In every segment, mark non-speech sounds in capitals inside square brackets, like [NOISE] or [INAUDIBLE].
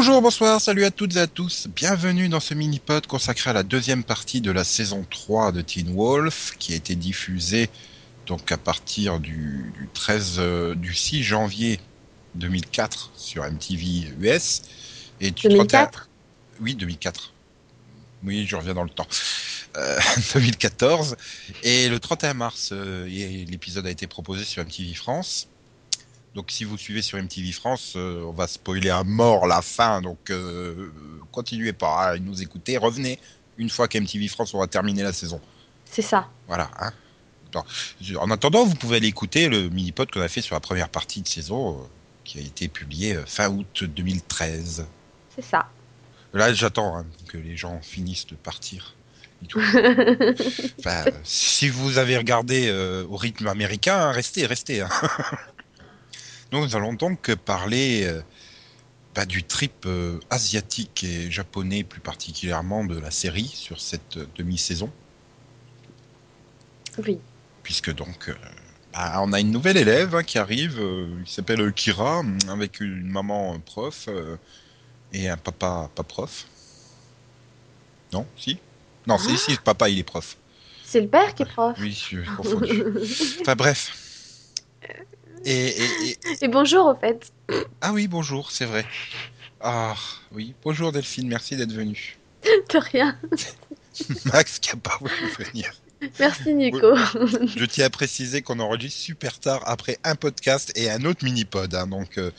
Bonjour, bonsoir, salut à toutes et à tous. Bienvenue dans ce mini-pod consacré à la deuxième partie de la saison 3 de Teen Wolf, qui a été diffusée donc à partir du, du 13, euh, du 6 janvier 2004 sur MTV US. Et du 2004 Oui, 2004. Oui, je reviens dans le temps. Euh, [LAUGHS] 2014. Et le 31 mars, euh, l'épisode a été proposé sur MTV France. Donc si vous suivez sur MTV France, euh, on va spoiler à mort la fin. Donc euh, continuez pas à nous écouter. Revenez une fois qu'MTV France aura terminé la saison. C'est ça. Voilà. Hein. En attendant, vous pouvez aller écouter le mini-pod qu'on a fait sur la première partie de saison, euh, qui a été publié fin août 2013. C'est ça. Là, j'attends hein, que les gens finissent de partir. [LAUGHS] Enfin, si vous avez regardé euh, au rythme américain, hein, restez, restez. hein. [LAUGHS] Nous allons donc parler euh, bah, du trip euh, asiatique et japonais, plus particulièrement de la série sur cette euh, demi-saison, Oui. puisque donc euh, bah, on a une nouvelle élève hein, qui arrive, il s'appelle Kira, avec une maman prof et un papa pas prof. Non, si? Non, c'est si, le papa il est prof. C'est le père qui est prof. Oui, je suis confondu. Enfin bref. [LAUGHS] Et, et- et- Et bonjour au fait. Ah oui, bonjour, c'est vrai. Ah oui, bonjour Delphine, merci d'être venue. De rien. [LAUGHS] Max qui a pas voulu venir. Merci Nico. Je tiens à préciser qu'on enregistre super tard après un podcast et un autre mini-pod. hein, donc euh,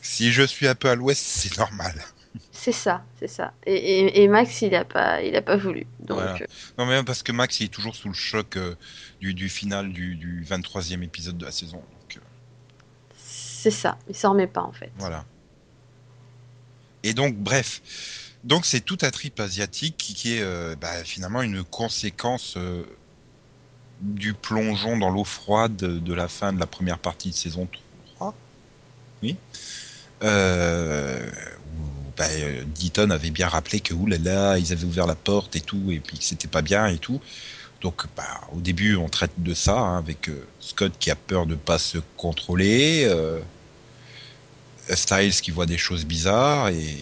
si je suis un peu à l'ouest, c'est normal. C'est ça, c'est ça. Et, et- et Max, il a pas, il a pas voulu. Donc, Voilà. euh, Non mais parce que Max il est toujours sous le choc euh, du, du final du, du 23e épisode de la saison. C'est ça. Il s'en remet pas en fait. voilà. Et donc bref. Donc c'est tout un trip asiatique qui, est euh, bah, finalement une conséquence euh, du plongeon dans l'eau froide de, la fin de la première partie de saison 3. Oui. Euh, où bah, Deaton avait bien rappelé que oulala, ils avaient ouvert la porte et tout, et puis que c'était pas bien et tout. Donc bah, au début on traite de ça hein, avec euh, Scott qui a peur de pas se contrôler, euh, Styles qui voit des choses bizarres et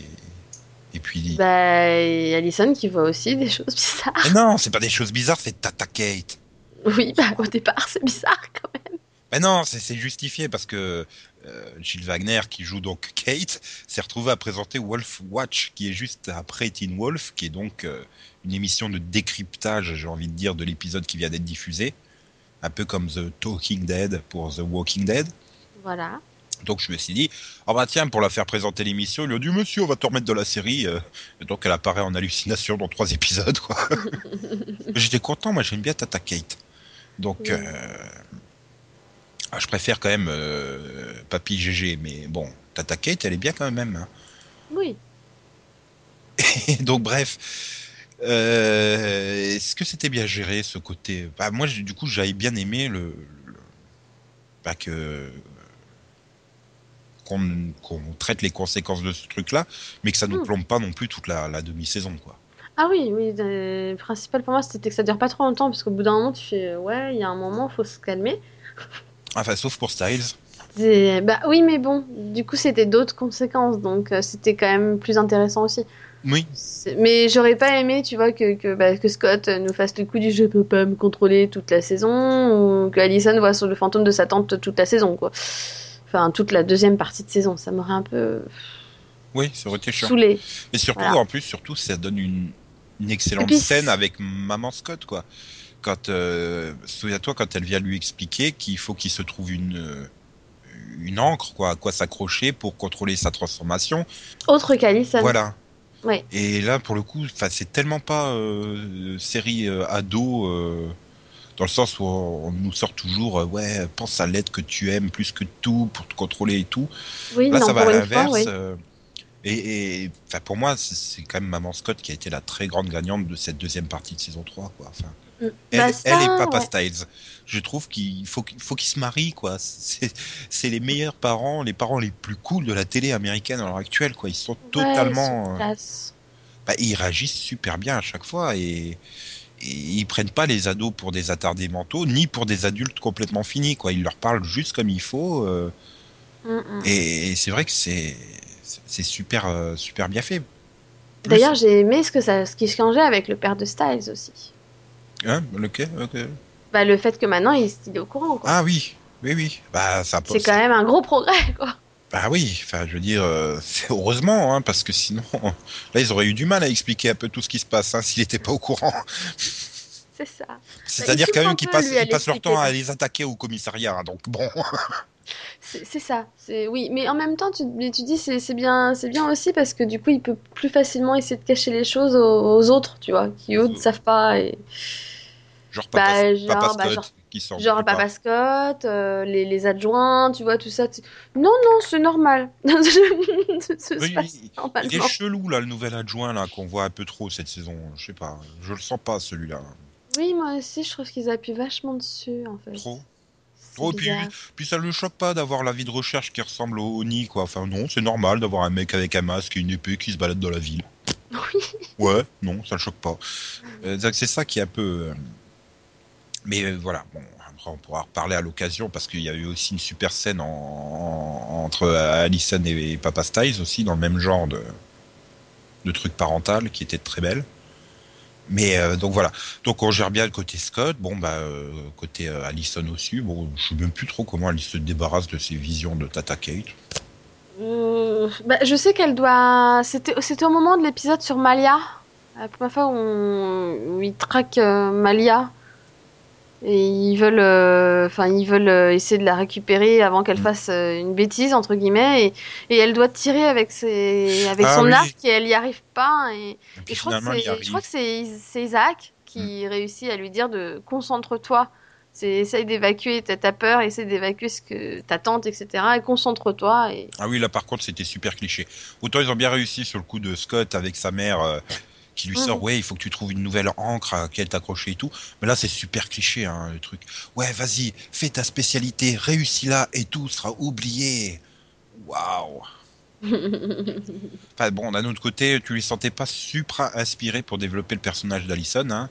et puis Bah, et Alison qui voit aussi des choses bizarres. Mais non, c'est pas des choses bizarres, c'est Tata Kate. Oui, bah au départ, c'est bizarre quand même. Mais non, c'est c'est justifié parce que euh, Gilles Wagner, qui joue donc Kate, s'est retrouvé à présenter Wolf Watch, qui est juste après Teen Wolf, qui est donc euh, une émission de décryptage, j'ai envie de dire, de l'épisode qui vient d'être diffusé. Un peu comme The Talking Dead pour The Walking Dead. Voilà. Donc je me suis dit, ah bah tiens, pour la faire présenter l'émission, ils lui ont dit, monsieur, on va te remettre de la série. euh. Et donc elle apparaît en hallucination dans trois épisodes, quoi. [LAUGHS] J'étais content, moi j'aime bien Tata Kate. Donc, Oui. euh, ah, je préfère quand même euh, Papy GG, mais bon, Tata Kate, elle est bien quand même. hein. Oui. [LAUGHS] Et donc, bref, euh, est-ce que c'était bien géré ce côté? Bah, Moi, du coup, j'avais bien aimé le, le- bah, que qu'on traite les conséquences de ce truc-là, mais que ça ne nous Hmm. plombe pas non plus toute la, la demi-saison, quoi. Ah oui, oui. Le principal pour moi, c'était que ça dure pas trop longtemps parce qu'au bout d'un moment, tu fais, ouais, il y a un moment, faut se calmer. [LAUGHS] Enfin, sauf pour Styles. Bah oui, mais bon, du coup, c'était d'autres conséquences, donc euh, c'était quand même plus intéressant aussi. Oui, Mais j'aurais pas aimé, tu vois, que, que, bah, que Scott nous fasse le coup du je peux pas me contrôler toute la saison, ou que Allison voit sur le fantôme de sa tante toute la saison, quoi. Enfin, toute la deuxième partie de saison, ça m'aurait un peu oui, ça aurait été chiant. saoulé. Et surtout, Voilà. en plus, surtout, ça donne une, une excellente puis, scène avec Maman Scott, quoi. Quand, euh, souviens-toi, quand elle vient lui expliquer qu'il faut qu'il se trouve une, une encre, quoi, à quoi s'accrocher pour contrôler sa transformation. Autre qu'Allison. Voilà. Ouais. Et là, pour le coup, c'est tellement pas euh, série euh, ado, euh, dans le sens où on, on nous sort toujours, ouais, pense à l'aide que tu aimes plus que tout pour te contrôler et tout. Oui, Là, non, ça va à l'inverse. et, et pour moi, c'est- quand même Maman Scott qui a été la très grande gagnante de cette deuxième partie de saison 3. Quoi. Enfin. Elle, Bah, elle et Papa ouais. Styles. Je trouve qu'il faut, faut qu'ils se marient. quoi. C'est les meilleurs parents, les parents les plus cool de la télé américaine à l'heure actuelle. Quoi. Ils sont Ouais, totalement. euh, bah, ils réagissent super bien à chaque fois et, et ils prennent pas les ados pour des attardés mentaux ni pour des adultes complètement finis quoi ils leur parlent juste comme il faut euh, Mm, mm. et, et c'est vrai que c'est super, euh, super bien fait. D'ailleurs, j'ai aimé ce que ça, ce qui changeait avec le père de Styles aussi. Hein, lequel. Bah, le fait que maintenant il, il est au courant. quoi. Ah oui, oui, oui. Bah, ça c'est quand même un gros progrès, quoi. Bah oui, enfin, je veux dire, euh, c'est heureusement, hein, parce que sinon, [LAUGHS] là, ils auraient eu du mal à expliquer un peu tout ce qui se passe, hein, s'il n'était pas au courant. C'est ça. C'est-à-dire il quand même qu'ils passent, ils passent leur temps à les attaquer au commissariat, hein, donc bon. [LAUGHS] C'est ça. C'est oui, mais en même temps, tu, mais tu dis c'est c'est bien, c'est bien aussi parce que du coup, il peut plus facilement essayer de cacher les choses aux, aux autres, tu vois, qui eux ne savent pas. Et... Genre Bah, Papa, genre, Papa bah, Scott, genre- qui sort. Genre. Papa Scott, euh, les, les adjoints, tu vois, tout ça. tu- Non, non, c'est normal. [LAUGHS] Oui, il- Il est chelou, là, le nouvel adjoint, là, qu'on voit un peu trop cette saison. Je sais pas, je le sens pas, celui-là. Oui, moi aussi, je trouve qu'ils appuient vachement dessus, en fait. Trop. Trop, puis, puis ça le choque pas d'avoir la vie de recherche qui ressemble au Oni, quoi. Enfin, non, c'est normal d'avoir un mec avec un masque et une épée qui se balade dans la ville. [LAUGHS] Oui. Ouais, non, ça le choque pas. Euh, c'est ça qui est un peu. euh, Mais euh, voilà, bon, après on pourra reparler à l'occasion parce qu'il y a eu aussi une super scène en- en- entre Allison et Papa Styles aussi dans le même genre de, de truc parental qui était très belle. Mais euh, donc voilà, donc on gère bien le côté Scott, bon bah euh, côté euh, Allison aussi, bon je sais même plus trop comment elle se débarrasse de ses visions de Tata Kate. Euh, bah, je sais qu'elle doit. C'était au moment de l'épisode sur Malia. La première fois où, on... où ils traquent euh, Malia. Et ils veulent, euh, enfin, ils veulent euh, essayer de la récupérer avant qu'elle Mm. fasse euh, une bêtise entre guillemets. Et, et elle doit tirer avec ses, avec Ah son oui. arc et elle y arrive pas. Et, Et puis et je crois que c'est, arrive. je crois que c'est, Is- c'est Isaac Mm. qui réussit à lui dire de concentre-toi. C'est essaye d'évacuer, t'as peur, essaye d'évacuer ce que ta tante, etc. Et concentre-toi. Et Ah oui, là par contre c'était super cliché. Autant ils ont bien réussi sur le coup de Scott avec sa mère euh, qui lui sort, Mhm. ouais, il faut que tu trouves une nouvelle encre à laquelle t'accrocher et tout. Mais là c'est super cliché hein, le truc. Ouais, vas-y, fais ta spécialité, réussis-la et tout sera oublié. Waouh. [LAUGHS] Enfin bon, d'un autre côté, tu lui sentais pas supra inspiré pour développer le personnage d'Alison, hein.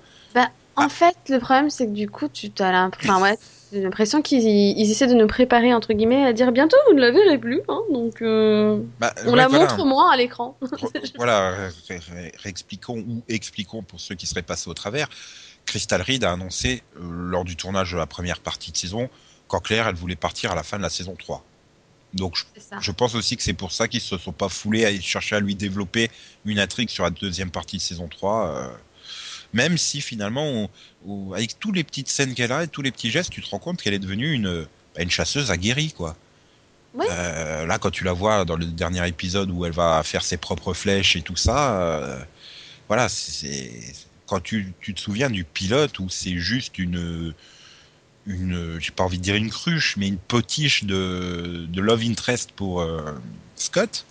En fait, le problème, c'est que du coup, tu as l'impression, enfin, ouais, j'ai l'impression qu'ils ils essaient de nous préparer, entre guillemets, à dire bientôt, vous ne la verrez plus. Hein, donc, euh, Bah, on ouais, la voilà. montre moins à l'écran. [LAUGHS] Voilà, ré- ré- réexpliquons ou expliquons pour ceux qui seraient passés au travers. Crystal Reed a annoncé euh, lors du tournage de la première partie de saison qu'en clair, elle voulait partir à la fin de la saison 3. Donc je, pense aussi que c'est pour ça qu'ils se sont pas foulés à chercher à lui développer une intrigue sur la deuxième partie de saison 3. euh, même si finalement, on- on- avec tous les petites scènes qu'elle a et tous les petits gestes, tu te rends compte qu'elle est devenue une, bah, une chasseuse aguerrie, quoi. Oui. Euh, là, quand tu la vois dans le dernier épisode où elle va faire ses propres flèches et tout ça, euh, voilà, c'est quand tu, tu te souviens du pilote où c'est juste une une j'ai pas envie de dire une cruche mais une potiche de, de love interest pour euh, Scott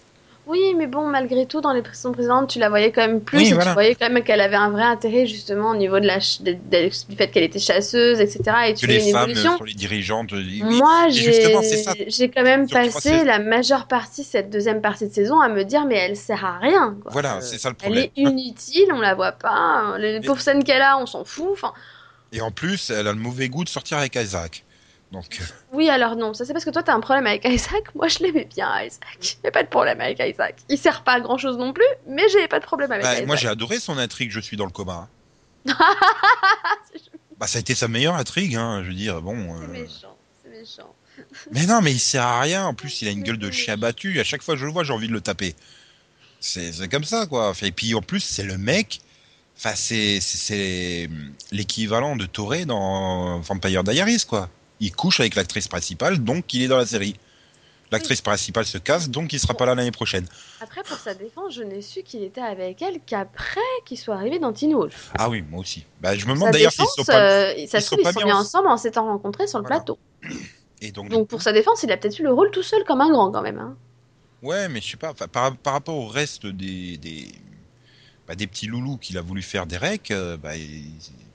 Oui, mais bon, malgré tout, dans les saisons précédentes, tu la voyais quand même plus. Oui, et voilà. Tu voyais quand même qu'elle avait un vrai intérêt, justement, au niveau de la ch- de- de- du fait qu'elle était chasseuse, etc. Et tu que les une femmes évolution. sont les dirigeantes oui, Moi, j'ai j'ai quand même passé la majeure partie, cette deuxième partie de saison, à me dire, mais elle sert à rien. quoi. voilà Euh, c'est ça le Elle problème est inutile, on la voit pas. Les Mais- pauvres scènes qu'elle a, on s'en fout. Enfin, et en plus elle a le mauvais goût de sortir avec Isaac donc euh, oui, alors non, ça c'est parce que toi t'as un problème avec Isaac. Moi je l'aimais bien, Isaac. J'ai pas de problème avec Isaac. Il sert pas à grand chose non plus, mais j'ai pas de problème avec bah, Isaac. moi j'ai adoré son intrigue je suis dans le coma [LAUGHS] bah ça a été sa meilleure intrigue hein, je veux dire bon C'est euh, méchant, c'est méchant. Mais non, mais il sert à rien. En plus, il a une Mais gueule de chien battu. À chaque fois que je le vois, j'ai envie de le taper. C'est c'est comme ça, quoi. Et puis, en plus, c'est le mec. Enfin, c'est c'est- c'est l'équivalent de Toré dans Vampire Diaries, quoi. Il couche avec l'actrice principale, donc il est dans la série. L'actrice principale se casse, donc il sera pas là l'année prochaine. Après, pour sa défense, je n'ai su qu'il était avec elle qu'après qu'il soit arrivé dans Teen Wolf. Ah oui, moi aussi. Bah, je me demande d'ailleurs s'ils sont pas. euh, ça ils se sont trouve, ils ensemble en s'étant rencontrés sur le Voilà. plateau. Et donc, Donc pour sa défense, il a peut-être eu le rôle tout seul comme un grand quand même. Hein. Ouais, mais je sais pas, par, par rapport au reste des, des, bah, des petits loulous qu'il a voulu faire Derek, euh, bah, il-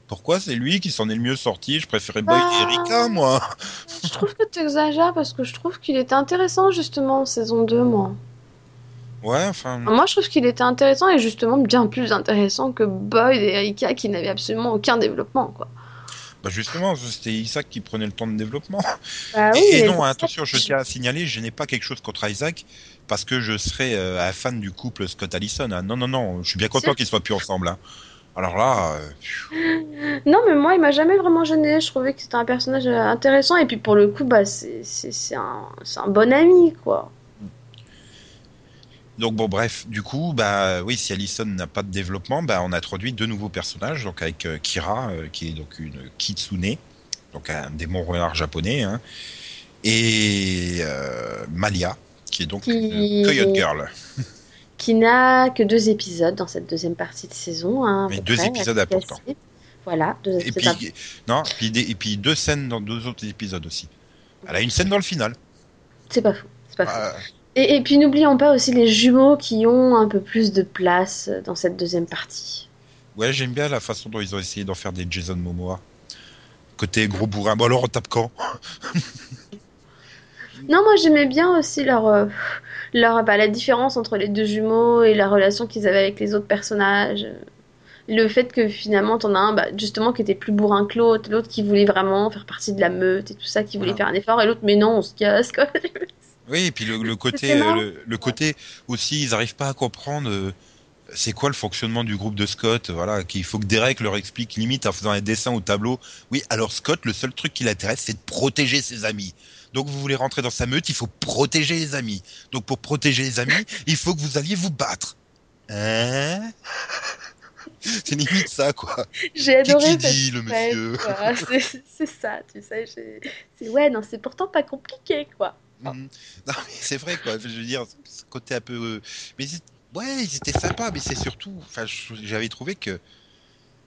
pourquoi c'est lui qui s'en est le mieux sorti? Je préférais Boyd Bah. et Erika, moi. Je trouve que tu exagères parce que je trouve qu'il était intéressant justement en saison 2, moi. Ouais, enfin. Moi, je trouve qu'il était intéressant et justement bien plus intéressant que Boyd et Erika qui n'avaient absolument aucun développement, quoi. Bah justement, c'était Isaac qui prenait le temps de développement. Bah oui, et, non, c'est attention, je tiens à signaler, je n'ai pas quelque chose contre Isaac parce que je serais euh, un fan du couple Scott Allison. hein. Non, non, non, je suis bien content qu'ils soient plus ensemble. hein. Alors là, euh, Non, mais moi, il m'a jamais vraiment gêné. Je trouvais que c'était un personnage euh, intéressant. Et puis, pour le coup, bah, c'est un, un bon ami, quoi. donc bon, bref, du coup, bah oui, si Allison n'a pas de développement, bah on introduit deux nouveaux personnages, donc avec euh, Kira, euh, qui est donc une kitsune, donc un démon renard japonais, hein, et Malia, qui est donc Qui- une coyote girl. [LAUGHS] Qui n'a que deux épisodes dans cette deuxième partie de saison. hein, Mais deux près, épisodes importants. Voilà, deux Et épisodes puis, non, puis des- et puis deux scènes dans deux autres épisodes aussi. Elle a une scène dans le final. C'est pas fou. C'est pas fou. Et, et puis n'oublions pas aussi les jumeaux qui ont un peu plus de place dans cette deuxième partie. ouais, j'aime bien la façon dont ils ont essayé d'en faire des Jason Momoa. Côté gros bourrin. Bon alors on tape quand? Non, moi j'aimais bien aussi leur, euh, leur bah, la différence entre les deux jumeaux et la relation qu'ils avaient avec les autres personnages. Le fait que finalement t'en as un bah, justement qui était plus bourrin que l'autre, l'autre qui voulait vraiment faire partie de la meute et tout ça, qui voulait faire un effort, et l'autre mais non, on se casse quoi. [LAUGHS] Oui, et puis le, le côté, euh, le, le côté aussi, ils n'arrivent pas à comprendre euh, c'est quoi le fonctionnement du groupe de Scott. Voilà, qu'il faut que Derek leur explique limite en faisant un dessin au tableau. Oui, alors Scott, le seul truc qui l'intéresse, c'est de protéger ses amis. Donc vous voulez rentrer dans sa meute, il faut protéger les amis. Donc pour protéger les amis, [LAUGHS] il faut que vous alliez vous battre. Hein? C'est limite ça, quoi. J'ai adoré qui dit, le monsieur. [LAUGHS] C'est ça, tu sais. C'est ouais, non, c'est pourtant pas compliqué quoi. Mhm. Non, mais c'est vrai, quoi. Je veux dire, ce côté un peu. euh, Mais ouais, ils étaient sympas, mais c'est surtout. Enfin, j'avais trouvé que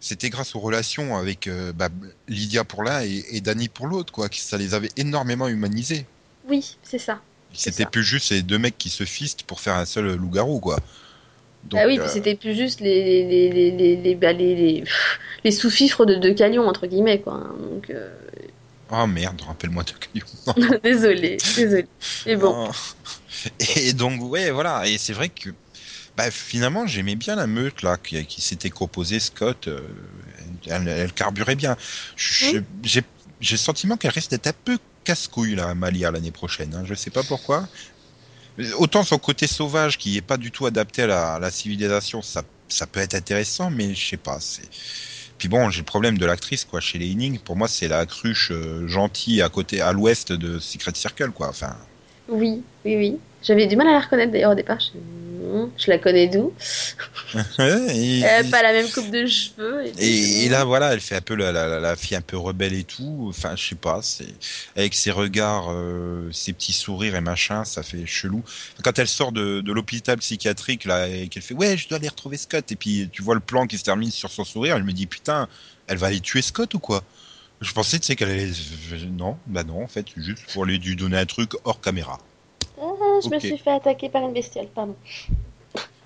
c'était grâce aux relations avec euh, bah, Lydia pour l'un et, et Danny pour l'autre, quoi, que ça les avait énormément humanisés. Oui, c'est ça. C'était plus juste ces deux mecs qui se fistent pour faire un seul loup-garou, quoi. Donc, ah oui, euh, c'était plus juste les, les, les, les, les, bah, les, les, [LAUGHS] les sous-fifres de, de Calion, entre guillemets, quoi. Donc, euh, Oh merde, rappelle-moi de Caillou. [LAUGHS] désolé, désolé. Mais bon, Oh. Et donc, ouais, voilà. Et c'est vrai que bah, finalement, j'aimais bien la meute là qui, qui s'était composée. Scott, euh, elle, elle carburait bien. J'ai le sentiment qu'elle risque d'être un peu casse-couille, là, Malia, l'année prochaine. Hein. Je sais pas pourquoi. Autant son côté sauvage qui est pas du tout adapté à la, à la civilisation, ça, ça peut être intéressant, mais je sais pas. C'est. Puis bon, j'ai le problème de l'actrice, quoi. Chez les Inning, pour moi, c'est la cruche euh, gentille à côté, à l'ouest de Secret Circle, quoi. Enfin, oui, oui, oui. J'avais du mal à la reconnaître d'ailleurs au départ. Je, je la connais d'où? [LAUGHS] Et, Elle a pas la même coupe de cheveux. Et, et là, voilà, elle fait un peu la, la, fille un peu rebelle et tout. Enfin, je sais pas, c'est avec ses regards, euh, ses petits sourires et machin, ça fait chelou. Quand elle sort de, de l'hôpital psychiatrique là et qu'elle fait ouais, je dois aller retrouver Scott, et puis tu vois le plan qui se termine sur son sourire, elle me dit putain, elle va aller tuer Scott ou quoi? Je pensais, tu sais, qu'elle allait. Non, bah non, en fait, juste pour lui donner un truc hors caméra. Ah, je me suis fait attaquer par une bestiole, pardon.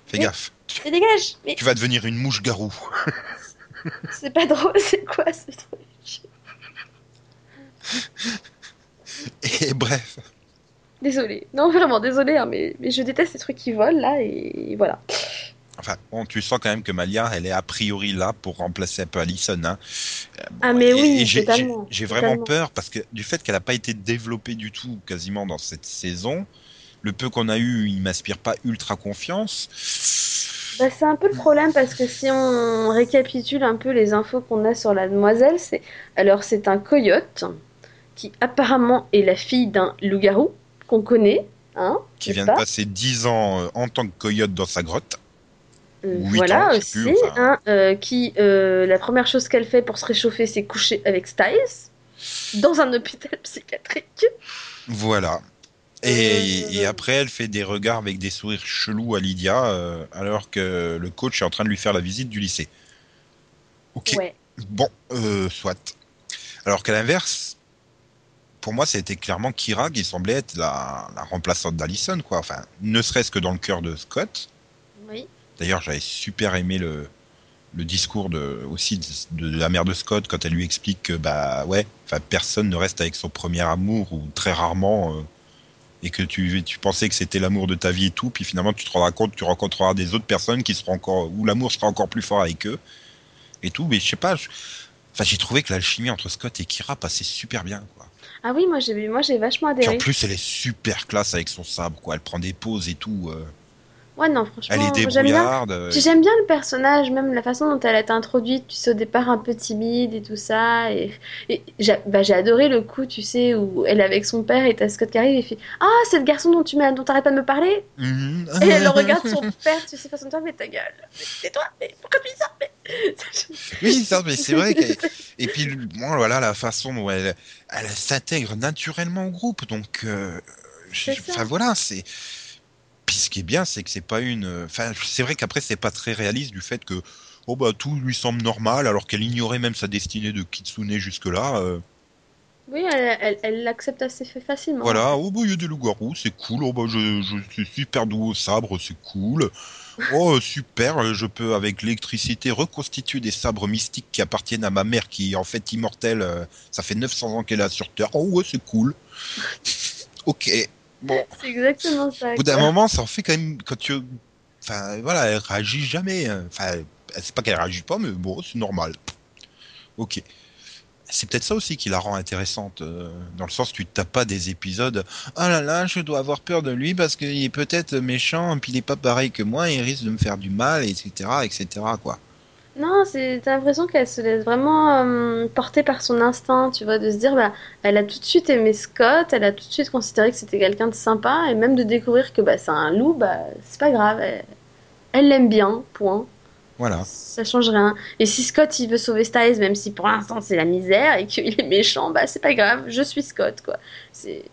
Fais gaffe, Mais dégage Mais tu vas devenir une mouche garou. [LAUGHS] c'est pas drôle, c'est quoi ce truc? [LAUGHS] Et bref. Désolée. Non, vraiment, désolée, hein, mais, mais je déteste ces trucs qui volent là, et voilà. Enfin, bon, tu sens quand même que Malia, elle est a priori là pour remplacer un peu Allison. Hein. Euh, bon, Ah, mais et- oui, et j'ai- vraiment totalement. peur parce que du fait qu'elle n'a pas été développée du tout quasiment dans cette saison, le peu qu'on a eu, il m'inspire pas ultra confiance. Bah, c'est un peu le problème parce que si on récapitule un peu les infos qu'on a sur la demoiselle, c'est alors c'est un coyote qui apparemment est la fille d'un loup-garou qu'on connaît, hein, Qui vient pas? de passer 10 ans euh, en tant que coyote dans sa grotte. Euh, voilà ans, aussi, sais plus, enfin. hein, euh, qui euh, la première chose qu'elle fait pour se réchauffer, c'est coucher avec Styles dans un hôpital psychiatrique. Voilà. Et, Euh. et après, elle fait des regards avec des sourires chelous à Lydia, euh, alors que le coach est en train de lui faire la visite du lycée. Ok. Ouais. Bon, euh, soit. Alors qu'à l'inverse, pour moi, c'était clairement Kira qui semblait être la, la remplaçante d'Allison, quoi. Enfin, ne serait-ce que dans le cœur de Scott. Oui. D'ailleurs, j'avais super aimé le, le discours de, aussi de, de la mère de Scott quand elle lui explique que, bah ouais, enfin, personne ne reste avec son premier amour, ou très rarement, euh, et que tu, tu pensais que c'était l'amour de ta vie et tout, puis finalement, tu te rendras compte tu rencontreras des autres personnes qui seront encore, où l'amour sera encore plus fort avec eux, et tout, mais je sais pas, je- Enfin, j'ai trouvé que l'alchimie entre Scott et Kira passait super bien, quoi. Ah oui, moi j'ai moi j'ai vachement Puis adhéré. en plus, elle est super classe avec son sabre, quoi. Elle prend des pauses et tout. euh. Ouais, non, franchement, Elle est j'aime bien. euh. J'aime bien le personnage, même la façon dont elle a été introduite, tu sais, au départ un peu timide et tout ça. Et, et j'ai bah, j'ai adoré le coup, tu sais, où elle est avec son père et t'as Scott qui arrive et fait Ah, c'est le garçon dont tu dont t'arrêtes pas de me parler? Mhm. Et elle [LAUGHS] regarde son père, tu sais, façon toi, mais ta gueule, mais tais-toi, mais pourquoi tu dis ça mais... Oui, ça, mais c'est vrai. Et puis, bon, voilà, la façon dont elle, elle s'intègre naturellement au groupe. Donc, euh, je- C'est enfin voilà, c'est. Puis ce qui est bien, c'est que c'est pas une. Enfin, c'est vrai qu'après, c'est pas très réaliste du fait que. Oh bah tout lui semble normal alors qu'elle ignorait même sa destinée de Kitsune jusque-là. euh, Oui, elle l'accepte assez fa- facilement. voilà, oh bah il y a des loups-garous, c'est cool. Oh bah je, je suis super doux au sabre, c'est cool. Oh euh, super, euh, je peux avec l'électricité reconstituer des sabres mystiques qui appartiennent à ma mère qui est en fait immortelle. euh, ça fait 900 ans qu'elle est sur Terre. Oh ouais, c'est cool. [LAUGHS] ok. Bon, C'est exactement ça. au bout d'un moment, ça en fait quand même quand tu. Enfin voilà, elle réagit jamais. hein. Enfin, c'est pas qu'elle réagit pas, mais bon, c'est normal. Ok. C'est peut-être ça aussi qui la rend intéressante, euh, dans le sens où tu tapes pas des épisodes. Ah là là, je dois avoir peur de lui parce qu'il est peut-être méchant, puis il est pas pareil que moi, il risque de me faire du mal, etc., etc. Quoi. Non, c'est t'as l'impression qu'elle se laisse vraiment euh, porter par son instinct, tu vois, de se dire, bah, elle a tout de suite aimé Scott, elle a tout de suite considéré que c'était quelqu'un de sympa, et même de découvrir que bah, c'est un loup, bah, c'est pas grave, elle l'aime bien, point. Voilà. Ça change rien. Et si Scott il veut sauver Styles, même si pour l'instant c'est la misère et qu'il est méchant, bah c'est pas grave, je suis Scott, quoi. C'est...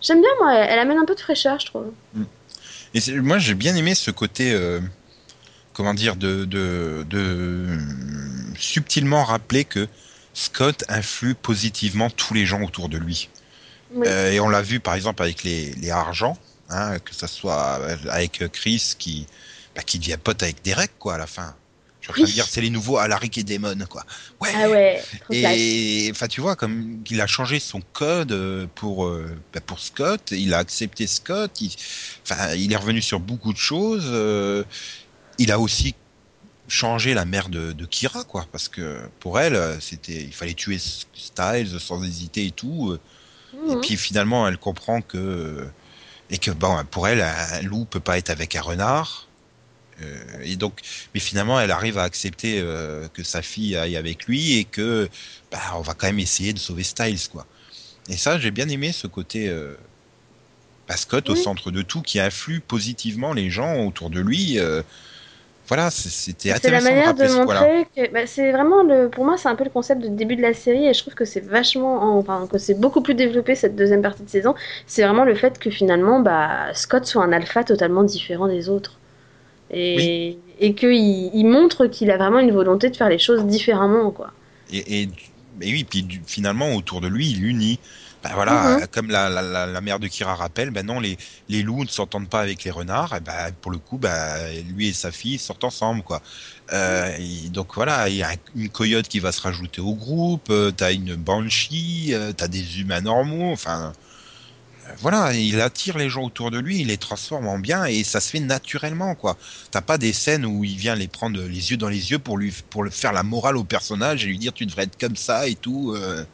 J'aime bien, moi, elle, amène un peu de fraîcheur, je trouve. Et c'est- moi, j'ai bien aimé ce côté, euh, comment dire, de, de, de subtilement rappeler que Scott influe positivement tous les gens autour de lui. Oui. Euh, et on l'a vu par exemple avec les, les argents, hein, que ça soit avec Chris qui, bah, qui devient pote avec Derek quoi à la fin. Je suis en train de Oui. dire c'est les nouveaux Alaric et Damon quoi. Ouais. Ah ouais, trop. Et enfin, tu vois, comme il a changé son code euh, pour euh, bah, pour Scott, il a accepté Scott. Il, est revenu sur beaucoup de choses. euh, il a aussi changé la mère de, de Kira, quoi, parce que pour elle, euh, c'était, il fallait tuer Styles sans hésiter et tout. euh, Et Mhm. puis finalement, elle comprend que et que bon, pour elle, un loup peut pas être avec un renard. Euh, et donc, mais finalement, elle arrive à accepter euh, que sa fille aille avec lui et que bah, on va quand même essayer de sauver Styles, quoi. Et ça, j'ai bien aimé ce côté euh, au centre de tout qui influe positivement les gens autour de lui. Voilà, c'est- c'était C'est la de manière de voilà. montrer que bah, c'est vraiment le pour moi c'est un peu le concept de début de la série et je trouve que c'est vachement enfin que c'est beaucoup plus développé cette deuxième partie de saison c'est vraiment le fait que finalement bah Scott soit un alpha totalement différent des autres et et qu'il il montre qu'il a vraiment une volonté de faire les choses différemment quoi Et, et, et oui, puis finalement, autour de lui, il unit. Ben voilà, euh, comme la, la, la, mère de Kira rappelle, ben non, les, les loups ne s'entendent pas avec les renards. Et ben, pour le coup, ben, lui et sa fille sortent ensemble, quoi. Euh, et donc voilà, il y a un- une coyote qui va se rajouter au groupe. euh, t'as une banshee, euh, t'as des humains normaux. Enfin, voilà, il attire les gens autour de lui, il les transforme en bien et ça se fait naturellement, quoi. T'as pas des scènes où il vient les prendre les yeux dans les yeux pour lui pour le faire la morale au personnage et lui dire tu devrais être comme ça et tout. euh.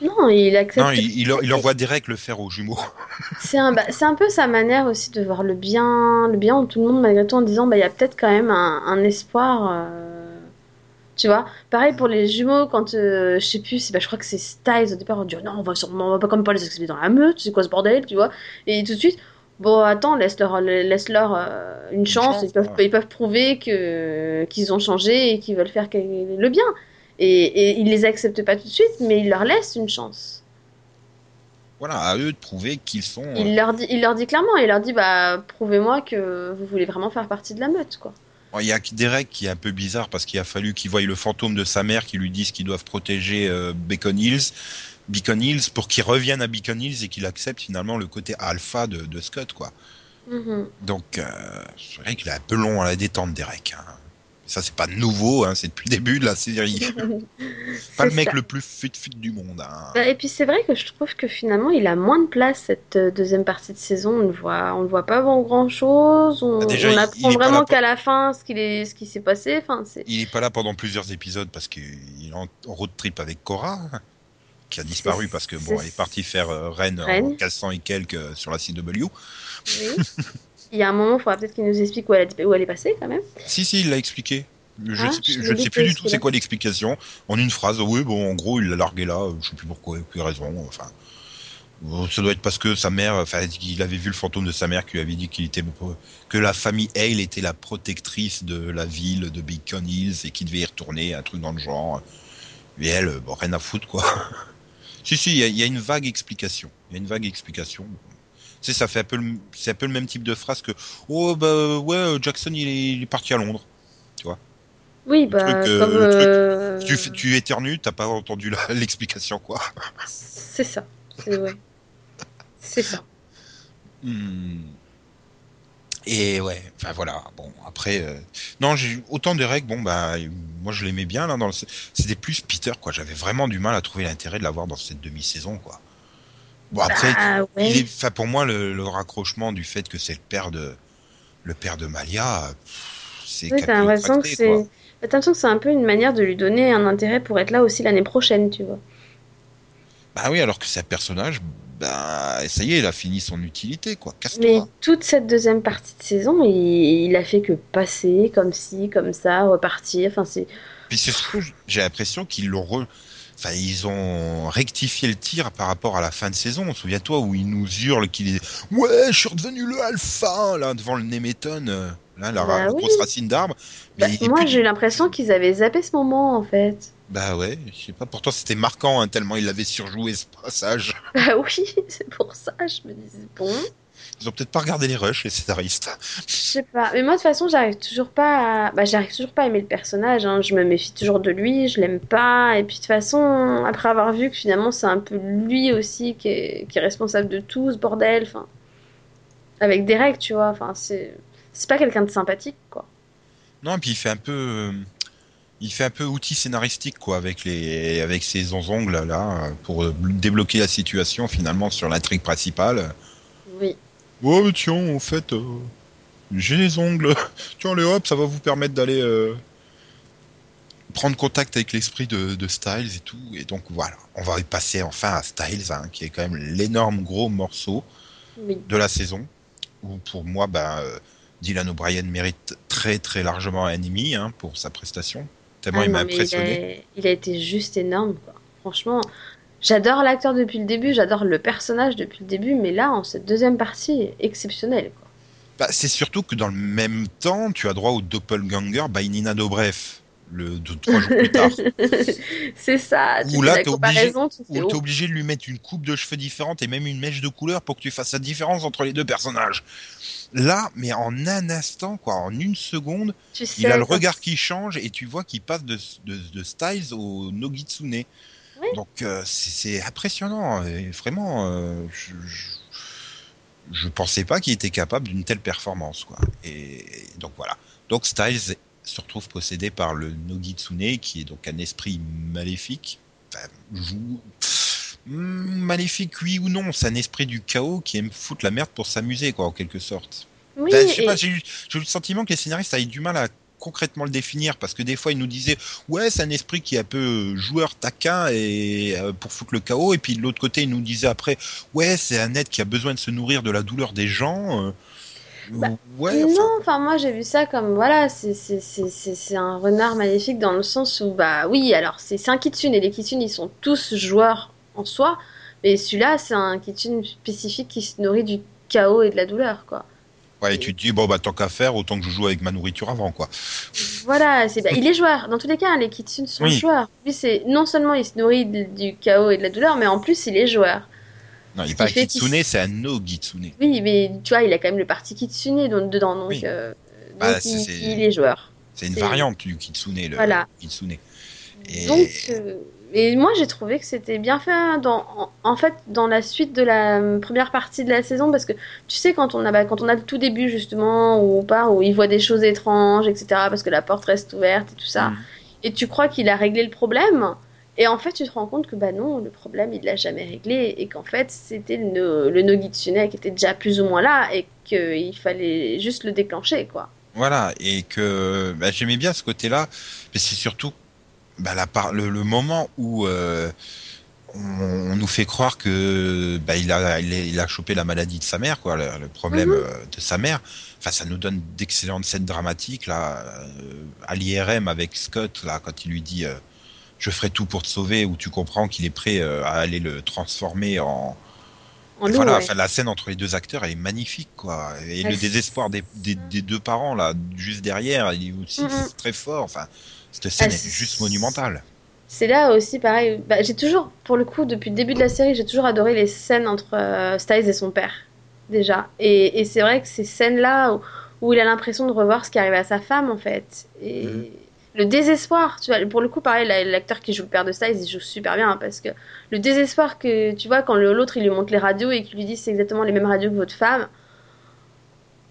Non il accepte Non, il, il, il envoie Derek le faire aux jumeaux. [LAUGHS] C'est un, bah, un peu sa manière aussi de voir le bien, le bien en tout le monde malgré tout en disant bah il y a peut-être quand même un, un espoir. euh, Tu vois, pareil pour les jumeaux quand euh, je sais plus, bah, je crois que c'est Styles au départ on dit non on va sûrement on va pas comme pas les accepter dans la meute, c'est quoi ce bordel, tu vois Et tout de suite bon attends laisse-leur laisse-leur euh, une chance, chance, ils peuvent ouais. ils peuvent prouver que qu'ils ont changé et qu'ils veulent faire le bien. Et, et ils les acceptent pas tout de suite, mais ils leur laissent une chance. Voilà, à eux de prouver qu'ils sont. euh, Il leur dit, il leur dit clairement, il leur dit bah prouvez-moi que vous voulez vraiment faire partie de la meute quoi. Il y a Derek qui est un peu bizarre parce qu'il a fallu qu'il voie le fantôme de sa mère qui lui dise qu'ils doivent protéger euh, Beacon Hills, Beacon Hills pour qu'il revienne à Beacon Hills et qu'il accepte finalement le côté alpha de, de Scott, quoi. Mhm. Donc, euh, c'est vrai qu'il est un peu long à la détente, Derek. hein. Ça, c'est pas nouveau, hein, c'est depuis le début de la série. [LAUGHS] pas le mec ça. le plus fut-fut du monde. hein. Bah, Et puis c'est vrai que je trouve que finalement il a moins de place cette euh, deuxième partie de saison. On ne voit, on ne voit pas avant grand chose. On, Bah, déjà, on il- apprend il est vraiment pour- qu'à la fin ce qu'il est, ce qui s'est passé. Enfin c'est. Il est pas là pendant plusieurs épisodes parce qu'il il est en road trip avec Cora, qui a disparu parce que bon, elle est partie faire euh, Rennes en Rennes. 400 et quelques euh, sur la CW. Oui. [LAUGHS] Il y a un moment, il faudra peut-être qu'il nous explique où elle, est- où elle est passée quand même. Si, si, il l'a expliqué. Je Ah, ne sais, plus- je ne sais du tout c'est quoi l'explication. En une phrase, oui, bon, en gros, il l'a largué là, je sais plus pourquoi, plus raison. Enfin, ça doit être parce que sa mère, enfin, il avait vu le fantôme de sa mère qui lui avait dit qu'il était que la famille Hale était la protectrice de la ville de Beacon Hills et qu'il devait y retourner, un truc dans le genre. Et elle, bon, rien à foutre, quoi. [LAUGHS] si, si, il y, y a une vague explication. Il y a une vague explication. Tu sais, ça fait un peu le, c'est un peu le même type de phrase que, oh, bah, ouais, euh, Jackson, il est, il est parti à Londres. Oui, bah, truc, euh, comme. le truc, euh, Tu, tu éternues, t'as pas entendu la- [LAUGHS] l'explication, quoi. C'est ça. C'est ouais. C'est ça. Hmm. Et ouais, enfin voilà. Bon, après, euh, non, j'ai autant de règles. Bon, bah, moi je l'aimais bien là. Dans le... C'était plus Peter, quoi. J'avais vraiment du mal à trouver l'intérêt de l'avoir dans cette demi-saison, quoi. Bon après, Ah ouais. il est, pour moi le, le raccrochement du fait que c'est le père de le père de Malia, c'est Oui, t'as l'impression que c'est. T'as l'impression que c'est un peu une manière de lui donner un intérêt pour être là aussi l'année prochaine, tu vois. Bah oui, alors que un personnage, bah ça y est, il a fini son utilité, quoi. Mais toute cette deuxième partie de saison, il, il a fait que passer, comme ci, comme ça, repartir. Enfin, c'est. Puis c'est surtout, j'ai l'impression qu'ils l'ont re- Enfin, ils ont rectifié le tir par rapport à la fin de saison. Souviens-toi où il nous hurle qu'il est ouais, je suis redevenu le alpha là devant le Néméton, euh, là la, Bah oui. grosse racine d'arbre. Bah, moi, plus- j'ai eu l'impression qu'ils avaient zappé ce moment, en fait. Bah ouais, je sais pas. Pourtant c'était marquant hein, tellement il avait surjoué ce passage. Bah oui, [LAUGHS] c'est pour ça, je me disais, bon. Ils ont peut-être pas regardé les rushs les scénaristes. Je sais pas. Mais moi, de toute façon, j'arrive toujours pas à... Bah, j'arrive toujours pas à aimer le personnage. hein. Je me méfie toujours de lui, je l'aime pas. Et puis, de toute façon, après avoir vu que finalement, c'est un peu lui aussi qui est, qui est responsable de tout ce bordel. Enfin, avec des règles, tu vois. Enfin, c'est... C'est pas quelqu'un de sympathique, quoi. Non, et puis il fait un peu, euh, il fait un peu outil scénaristique quoi avec les, avec ses ongles là pour débloquer la situation finalement sur l'intrigue principale. Oui. Oh mais tiens, en fait, euh, j'ai les ongles. [LAUGHS] Tiens, les hop, ça va vous permettre d'aller euh, prendre contact avec l'esprit de, de Styles et tout. Et donc voilà, on va y passer enfin à Styles, hein, qui est quand même l'énorme gros morceau Oui. de la saison. Où pour moi, bah, euh, Dylan O'Brien mérite très très largement un Emmy hein, pour sa prestation. Tellement Ah il m'a impressionné. Il a... il a été juste énorme, quoi. Franchement, j'adore l'acteur depuis le début, j'adore le personnage depuis le début, mais là, en cette deuxième partie, exceptionnel, quoi. Bah, c'est surtout que dans le même temps, tu as droit au doppelganger by Nina Dobrev, le deux, trois jours plus tard. [LAUGHS] c'est ça, tu fais là, t'es tu où t'es obligé de lui mettre une coupe de cheveux différente et même une mèche de couleur pour que tu fasses la différence entre les deux personnages. Là, mais en un instant, quoi, en une seconde, tu sais, il a le regard qui change et tu vois qu'il passe de, de, de Styles au Nogitsune. Oui. Donc euh, c'est impressionnant et vraiment, euh, je, je, je pensais pas qu'il était capable d'une telle performance, quoi. Et donc voilà. Donc Styles se retrouve possédé par le Nogitsune, qui est donc un esprit maléfique. Enfin, joue... Hmm, Maléfique, oui ou non, c'est un esprit du chaos qui aime foutre la merde pour s'amuser, quoi, en quelque sorte. Oui, Ben, je sais et- pas, j'ai eu, eu le sentiment que les scénaristes avaient du mal à concrètement le définir parce que des fois ils nous disaient ouais c'est un esprit qui est un peu euh, joueur taquin et euh, pour foutre le chaos. Et puis de l'autre côté ils nous disaient après ouais c'est un être qui a besoin de se nourrir de la douleur des gens euh, Bah, ouais non, enfin, moi j'ai vu ça comme voilà, c'est un renard maléfique dans le sens où bah oui, alors c'est c'est un kitsune et les kitsunes ils sont tous joueurs en soi, mais celui-là c'est un kitsune spécifique qui se nourrit du chaos et de la douleur quoi. Ouais et tu te dis bon bah tant qu'à faire autant que je joue avec ma nourriture avant quoi Voilà, c'est il est joueur. Dans tous les cas, les kitsunes sont Oui. joueurs. Lui c'est non seulement il se nourrit du chaos et de la douleur, mais en plus il est joueur. non il Ce est pas un kitsune qu'il- c'est un no kitsune Oui, mais tu vois, il a quand même le parti kitsune dedans, donc, Oui. euh, Bah, donc c'est- il, c'est- il est joueur. c'est une C'est- variante du kitsune le Voilà. kitsune Et- Donc, euh, et moi j'ai trouvé que c'était bien fait hein, dans, en, en fait dans la suite de la euh, première partie de la saison parce que tu sais quand on a bah, quand on a le tout début justement où on part où il voit des choses étranges etc parce que la porte reste ouverte et tout ça Mhm. et tu crois qu'il a réglé le problème et en fait tu te rends compte que bah non le problème il l'a jamais réglé et qu'en fait c'était le, no- le Nogitsune qui était déjà plus ou moins là et qu'il fallait juste le déclencher quoi. Voilà, et que bah, j'aimais bien ce côté-là, mais c'est surtout, bah, la par... le, le moment où euh, on, on nous fait croire que bah, il a il, a- il a chopé la maladie de sa mère, quoi, le, le problème Mhm. euh, de sa mère. Enfin, ça nous donne d'excellentes scènes dramatiques là euh, à l'IRM avec Scott là quand il lui dit euh, je ferai tout pour te sauver, où tu comprends qu'il est prêt euh, à aller le transformer en voilà, ouais. enfin, la scène entre les deux acteurs, elle est magnifique, quoi. Et Ouais, le désespoir des, des, des deux parents, là, juste derrière, il est aussi Mhm. très fort. Enfin, cette scène Ah, est juste monumentale. C'est là aussi pareil. Bah, j'ai toujours, pour le coup, depuis le début de la série, j'ai toujours adoré les scènes entre euh, Styles et son père, déjà. Et, et c'est vrai que ces scènes-là où, où il a l'impression de revoir ce qui arrive à sa femme, en fait. Et Mhm. le désespoir, tu vois, pour le coup, pareil, la- l'acteur qui joue le père de Styles, il joue super bien, hein, parce que le désespoir que, tu vois, quand l'autre, il lui montre les radios et qu'il lui dit c'est exactement les mêmes radios que votre femme,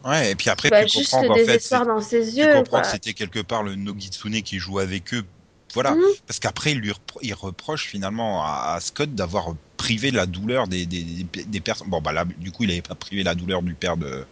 Ouais, et puis après, tu vois tu juste comprends qu'en fait, dans ses tu yeux, comprends quoi. que c'était quelque part le Nogitsune qui joue avec eux. Voilà. Mhm. Parce qu'après, il lui repro- il reproche finalement à, à Scott d'avoir privé la douleur des, des, des, des personnes. Bon, bah là, du coup, il avait pas privé la douleur du père de.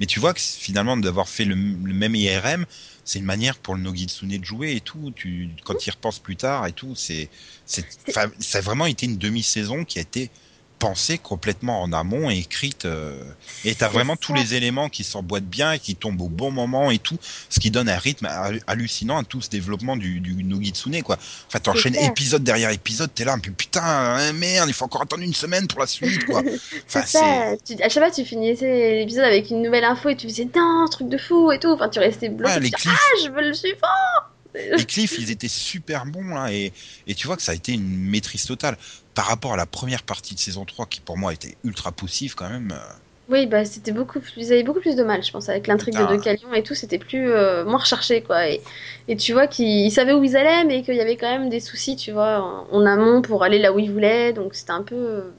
Mais tu vois que finalement, d'avoir fait le, le même IRM, c'est une manière pour le Nogitsune de jouer et tout. Tu, quand il repense plus tard et tout, c'est, c'est, ça a vraiment été une demi-saison qui a été pensée complètement en amont et écrite. euh, et t'as vraiment tous les éléments qui s'emboîtent bien et qui tombent au bon moment et tout, ce qui donne un rythme hallu- hallucinant à tout ce développement du, du Nogitsune, quoi. Enfin, t'enchaînes épisode derrière épisode, t'es là, putain, hein, merde, il faut encore attendre une semaine pour la suite, quoi. [LAUGHS] C'est ça. Tu- à chaque fois, tu finissais l'épisode avec une nouvelle info et tu faisais non, truc de fou et tout. Enfin, tu restais bloqué. Ouais, les tu dis, cliffs, ah, je veux le suivant. Les cliffs, ils étaient super bons, là, et, et tu vois que ça a été une maîtrise totale. Par rapport à la première partie de saison 3, qui pour moi était ultra poussive quand même. euh, Oui, bah c'était beaucoup plus. Ils avaient beaucoup plus de mal, je pense, avec l'intrigue de Putain. Decalion et tout. C'était plus euh, moins recherché, quoi. Et, et tu vois qu'ils ils savaient où ils allaient, mais qu'il y avait quand même des soucis, tu vois, en, en amont pour aller là où ils voulaient. Donc c'était un peu.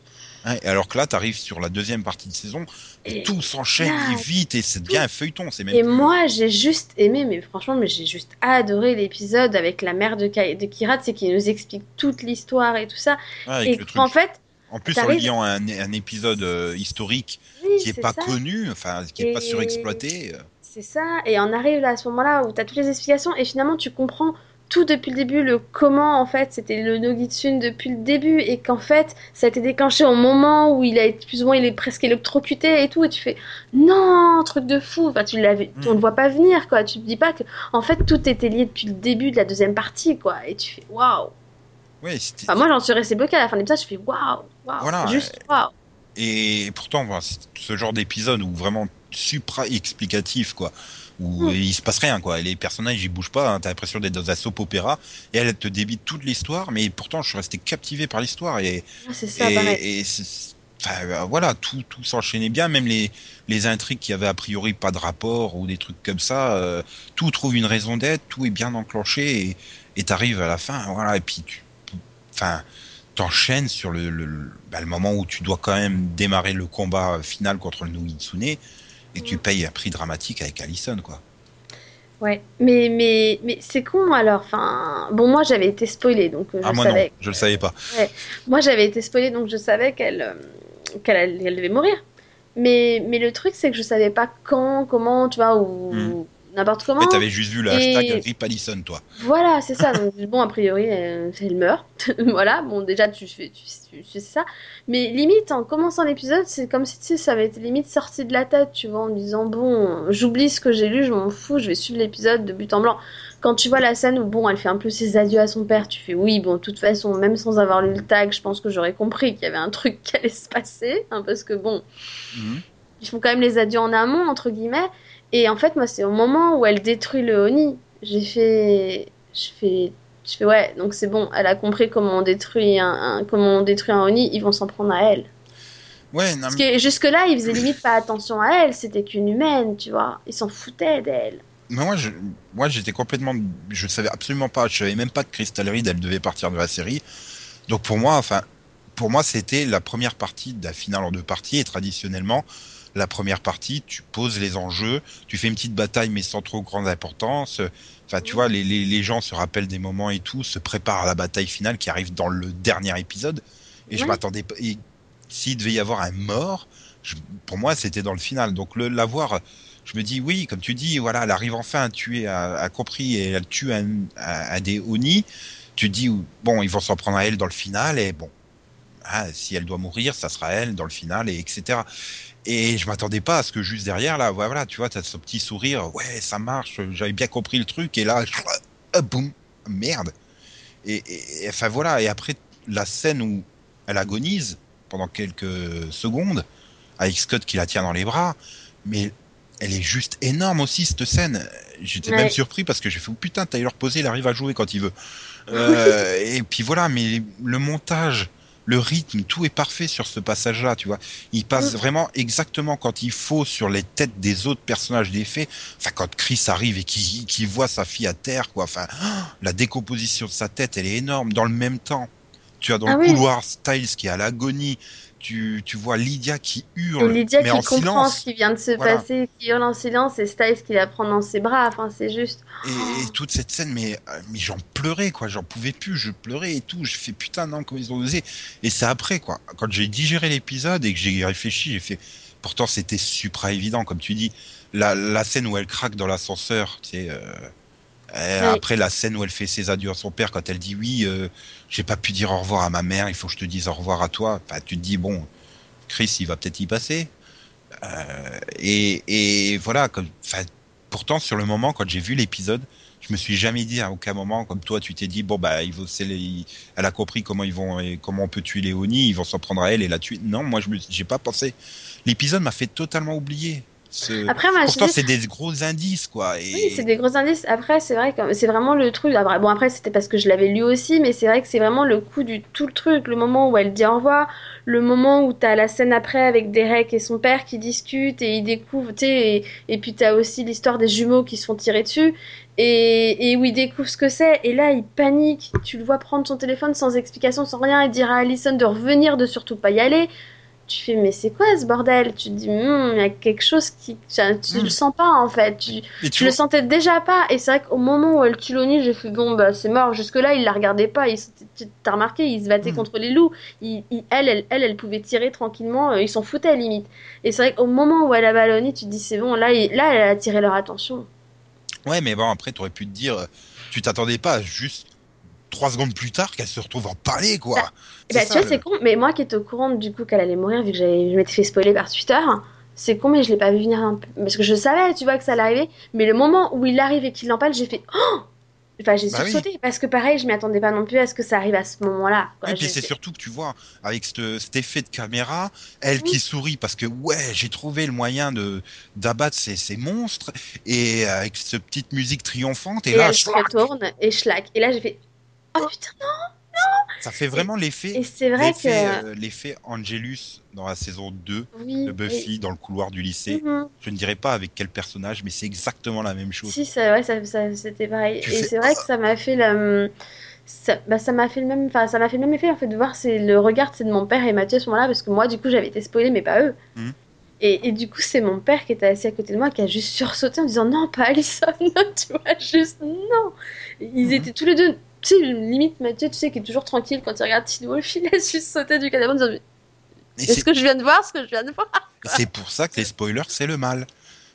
Alors que là, t'arrives sur la deuxième partie de saison, et tout s'enchaîne vite, et ça devient un feuilleton, c'est même et plus- moi, j'ai juste aimé, mais franchement, mais j'ai juste adoré l'épisode avec la mère de, Ka- de Kira, c'est qui nous explique toute l'histoire et tout ça. Et en fait, En plus, en T'arrives- liant à un, un épisode euh, historique oui, qui est c'est pas ça. connu, enfin, qui est pas surexploité. euh, C'est ça, et on arrive là à ce moment-là où tu as toutes les explications et finalement tu comprends tout depuis le début, le comment en fait c'était le Nogitsune depuis le début et qu'en fait ça a été déclenché au moment où il a été plus ou moins il est presque électrocuté et tout et tu fais non truc de fou, enfin tu l'avais, Mm. on le voit pas venir quoi, tu te dis pas que en fait tout était lié depuis le début de la deuxième partie quoi et tu fais waouh. Enfin moi j'en suis resté bloqué à la fin de l'épisode, je fais waouh waouh Voilà, juste waouh. Et pourtant, voilà, ce genre d'épisode où vraiment supra-explicatif, quoi. Où il se passe rien, quoi. Les personnages, ils bougent pas. Hein, T'as l'impression d'être dans un soap opéra. Et elle te débite toute l'histoire. Mais pourtant, je suis resté captivé par l'histoire. Et, Ah, C'est ça et, et enfin, euh, voilà, tout, tout s'enchaînait bien. Même les, les intrigues qui avaient a priori pas de rapport ou des trucs comme ça. euh, tout trouve une raison d'être. Tout est bien enclenché. Et et t'arrives à la fin. Voilà. Et puis, tu, enfin, t'enchaînes sur le, le, le- bah, le moment où tu dois quand même démarrer le combat final contre le Nogitsune et tu payes un prix dramatique avec Allison, quoi. Ouais, mais, mais, mais c'est con alors. Enfin, bon, moi j'avais été spoilée donc euh, je ah, moi savais. non, je le savais pas. Moi j'avais été spoilée donc je savais qu'elle euh, qu'elle allait- elle devait mourir. Mais, mais le truc c'est que je savais pas quand, comment, tu vois, ou Hmm. N'importe comment. Mais t'avais juste vu le Et- hashtag Rip Allison, toi. Voilà, c'est ça. Donc, bon, a priori, elle, elle meurt. [LAUGHS] voilà, bon, déjà, tu fais tu, tu- tu sais ça. Mais limite, en commençant l'épisode, c'est comme si tu sais, ça avait été limite sorti de la tête, tu vois, en disant, bon, j'oublie ce que j'ai lu, je m'en fous, je vais suivre l'épisode de but en blanc. Quand tu vois la scène où, bon, elle fait un peu ses adieux à son père, tu fais, oui, bon, de toute façon, même sans avoir lu le tag, je pense que j'aurais compris qu'il y avait un truc qui allait se passer, hein, parce que, bon, Mhm. ils font quand même les adieux en amont, entre guillemets. Et en fait, moi, c'est au moment où elle détruit le Oni. J'ai fait. Je fais. Je fais, ouais, donc c'est bon, elle a compris comment on détruit un, un- comment on détruit un Oni, ils vont s'en prendre à elle. Ouais, non, Parce que jusque-là, ils faisaient limite pas attention à elle, c'était qu'une humaine, tu vois. Ils s'en foutaient d'elle. mais moi, je, moi, j'étais complètement, je savais absolument pas, je savais même pas que Crystal Reed, elle devait partir de la série. Donc pour moi, enfin, pour moi, c'était la première partie de la finale en deux parties et traditionnellement, la première partie, tu poses les enjeux, tu fais une petite bataille mais sans trop grande importance. Enfin, tu vois, les, les, les gens se rappellent des moments et tout, se préparent à la bataille finale qui arrive dans le dernier épisode. Et je m'attendais pas. et S'il devait y avoir un mort, je- pour moi, c'était dans le final. Donc le l'avoir, je me dis oui, comme tu dis, voilà, elle arrive enfin à tuer, à, compris et elle tue un, un, des Oni. Tu dis bon, ils vont s'en prendre à elle dans le final et bon, ah, si elle doit mourir, ça sera elle dans le final et etc. Et je m'attendais pas à ce que juste derrière là, voilà, tu vois, t'as ce petit sourire, ouais, ça marche, j'avais bien compris le truc et là, boum, merde. Et, et, enfin voilà, et après la scène où elle agonise pendant quelques secondes avec Scott qui la tient dans les bras, mais elle est juste énorme aussi cette scène. J'étais même surpris parce que j'ai fait oh, putain Tyler Posé il arrive à jouer quand il veut. Euh, [LAUGHS] et puis voilà, mais le montage, le rythme, tout est parfait sur ce passage-là, tu vois. Il passe mm. vraiment exactement quand il faut sur les têtes des autres personnages des faits. Enfin, quand Chris arrive et qu'il voit sa fille à terre, quoi. Enfin, [GASPS] la décomposition de sa tête, elle est énorme. Dans le même temps, tu as dans ah le couloir Styles qui est à l'agonie tu, tu vois Lydia qui hurle. Lydia mais qui en comprend ce qui vient de se passer, qui hurle en silence, et Styles qui la prend dans ses bras. Enfin, c'est juste. Et, toute cette scène, mais, euh, mais j'en pleurais, quoi. J'en pouvais plus, je pleurais et tout. Je fais putain, non, comment ils ont osé. Et c'est après, quoi. Quand j'ai digéré l'épisode et que j'ai réfléchi, j'ai fait. Pourtant, c'était super évident, comme tu dis. La, la scène où elle craque dans l'ascenseur, tu sais. Euh, après la scène où elle fait ses adieux à son père, quand elle dit oui, euh, j'ai pas pu dire au revoir à ma mère, il faut que je te dise au revoir à toi. Enfin, tu te dis bon, Chris, il va peut-être y passer. Euh, et, et, voilà, comme, pourtant sur le moment, quand j'ai vu l'épisode, je me suis jamais dit à aucun moment, comme toi, tu t'es dit bon bah, il, les, elle a compris comment ils vont, et comment on peut tuer Léonie, ils vont s'en prendre à elle et la tuer. Non, moi je j'ai pas pensé. L'épisode m'a fait totalement oublier. Après, moi, Pourtant, c'est des gros indices, quoi. Oui, c'est des gros indices. Après, c'est vrai que c'est vraiment le truc. Bon, après, c'était parce que je l'avais lu aussi, mais c'est vrai que c'est vraiment le coup du tout le truc. Le moment où elle dit au revoir, le moment où t'as la scène après avec Derek et son père qui discutent et ils découvrent, tu sais, et, et, puis t'as aussi l'histoire des jumeaux qui se font tirer dessus. Et, et où il découvre ce que c'est, et là il panique, tu le vois prendre son téléphone sans explication, sans rien, et dire à Allison de revenir, de surtout pas y aller tu fais mais c'est quoi ce bordel? Tu te dis hmm, il y a quelque chose qui tu, le hmm. sens pas en fait. Tu, tu, le sentais déjà pas et c'est vrai qu'au moment où elle tue Loni, j'ai fait bon bah c'est mort. Jusque là il la regardait pas. T'as remarqué il se battait hmm. contre les loups. Il, elle, elle, elle, elle pouvait tirer tranquillement. Euh, ils s'en foutaient à limite. Et c'est vrai qu'au moment où elle a ballonné, tu te dis c'est bon là là elle a attiré leur attention. Ouais mais bon après tu aurais pu te dire tu t'attendais pas juste trois secondes plus tard qu'elle se retrouve en parler, quoi. Bah, bah tu vois, c'est con, mais moi qui étais au courant du coup qu'elle allait mourir, vu que je m'étais fait spoiler par Twitter, c'est con, mais je l'ai pas vu venir un peu. Parce que je savais, tu vois, que ça allait arriver, mais le moment où il arrive et qu'il en parle, j'ai fait Oh Enfin, j'ai bah sursauté parce que pareil, je m'y attendais pas non plus à ce que ça arrive à ce moment-là. Et puis c'est surtout que tu vois, avec cet effet de caméra, elle qui sourit parce que ouais, j'ai trouvé le moyen de d'abattre ces, ces, monstres et avec cette petite musique triomphante et, là elle se retourne et schlack. Et là j'ai fait Oh putain, non, non Ça fait vraiment l'effet. Et c'est vrai que. Euh, l'effet Angelus dans la saison 2 de Buffy dans le couloir du lycée. Mhm. Je ne dirais pas avec quel personnage, mais c'est exactement la même chose. Si, ça, ouais, ça, c'était pareil. et c'est vrai que ça m'a fait la. Ça, bah, ça m'a fait le même enfin ça fait le même effet en fait de voir le regard de mon père et Mathieu à ce moment-là parce que moi du coup j'avais été spoilée mais pas eux mhm. et, et, du coup c'est mon père qui était assis à côté de moi qui a juste sursauté en disant non pas Alison [LAUGHS] tu vois juste non ils mhm. étaient tous les deux tu sais, limite Mathieu, tu sais, qui est toujours tranquille quand il regarde Teen Wolf, il laisse juste sauter du canapé en disant Est-ce que je viens de voir ce que je viens de voir C'est pour ça que les spoilers, c'est le mal.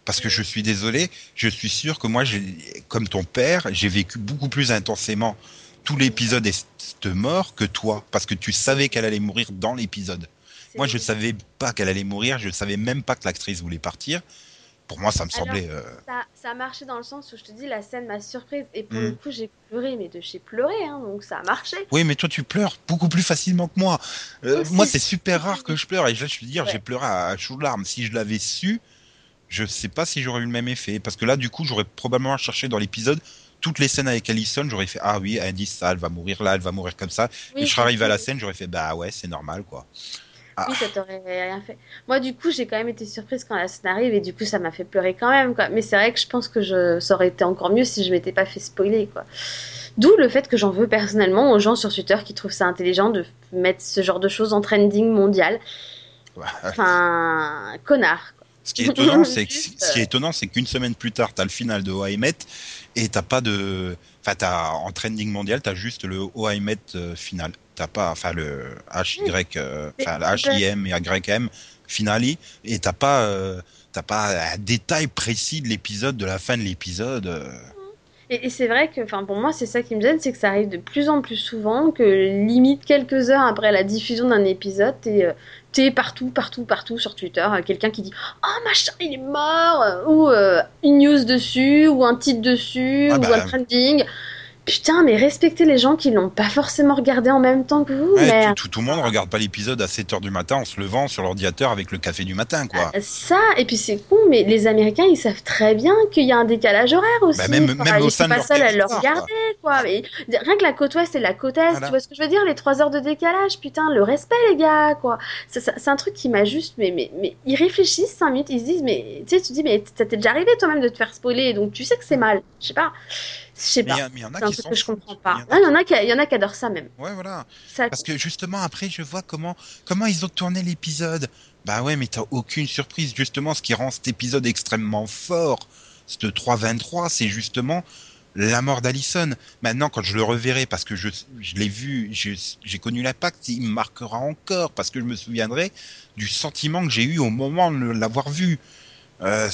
Parce que je suis désolé, je suis sûr que moi, comme ton père, j'ai vécu beaucoup plus intensément tout l'épisode est mort que toi, parce que tu savais qu'elle allait mourir dans l'épisode. Moi, je ne savais pas qu'elle allait mourir, je ne savais même pas que l'actrice voulait partir pour moi, ça me semblait. Euh, ça, ça, a marché dans le sens où je te dis, la scène m'a surprise. Et pour hmm. le coup, j'ai pleuré, mais de chez pleurer, hein, donc ça a marché. Oui, mais toi, tu pleures beaucoup plus facilement que moi. Euh, moi, c'est super rare que je pleure. Et là, je veux dire, j'ai pleuré à, chaud de larmes. Si je l'avais su, je sais pas si j'aurais eu le même effet. Parce que là, du coup, j'aurais probablement cherché dans l'épisode toutes les scènes avec Allison, j'aurais fait ah oui, elle dit ça, elle va mourir là, elle va mourir comme ça. et je serais arrivé à la scène, j'aurais fait bah ouais, c'est normal quoi. Ah. Oui, ça t'aurait rien fait. Moi, du coup, j'ai quand même été surprise quand la scène arrive et du coup, ça m'a fait pleurer quand même. Quoi. Mais c'est vrai que je pense que je... ça aurait été encore mieux si je m'étais pas fait spoiler. Quoi. D'où le fait que j'en veux personnellement aux gens sur Twitter qui trouvent ça intelligent de mettre ce genre de choses en trending mondial. Enfin, connard. Ce qui est étonnant, c'est [LAUGHS] ce qu'une semaine plus tard, t'as le final de OIMET et t'as pas de, enfin, t'as en trending mondial, t'as juste le OIMET euh, final. T'as pas, enfin le HY, euh, enfin HIM et YM finale, et t'as pas, euh, t'as pas un détail précis de l'épisode, de la fin de l'épisode. euh. Et, et c'est vrai que, enfin, pour moi, c'est ça qui me gêne, c'est que ça arrive de plus en plus souvent, que limite quelques heures après la diffusion d'un épisode, t'es euh, t'es partout, partout, partout sur Twitter, quelqu'un qui dit Oh machin, il est mort Ou euh, une news dessus, ou un titre dessus, Ah ou bah. un trending. Putain, mais respectez les gens qui l'ont pas forcément regardé en même temps que vous, Ouais, tout, tout, tout le monde regarde pas l'épisode à 7h du matin en se levant sur l'ordinateur avec le café du matin, quoi. Ah, Ça, et puis c'est con, mais les Américains, ils savent très bien qu'il y a un décalage horaire aussi. Bah, même- Enfin, même au ils sein sont pas seuls à le quoi. regarder, quoi. Mais rien que la côte ouest et la côte est, Voilà. tu vois ce que je veux dire Les trois heures de décalage, putain, le respect, les gars, quoi. C'est un truc qui m'a juste, mais, mais, mais ils réfléchissent cinq minutes, ils se disent, mais tu sais, tu te dis, mais ça t'est déjà arrivé toi-même de te faire spoiler, donc tu sais que c'est mal. Je sais pas. Je sais pas. il y, a- mais il y en a qui que je comprends pas. Il y en a qui, il adorent ça même. Ouais, voilà. Ça, Parce que justement, après, je vois comment, comment ils ont tourné l'épisode. Bah ouais, mais t'as aucune surprise. Justement, ce qui rend cet épisode extrêmement fort, ce 3-23, c'est justement la mort d'Allison. Maintenant, quand je le reverrai, parce que je, je l'ai vu, j'ai connu l'impact, il me marquera encore, parce que je me souviendrai du sentiment que j'ai eu au moment de l'avoir vu. Euh,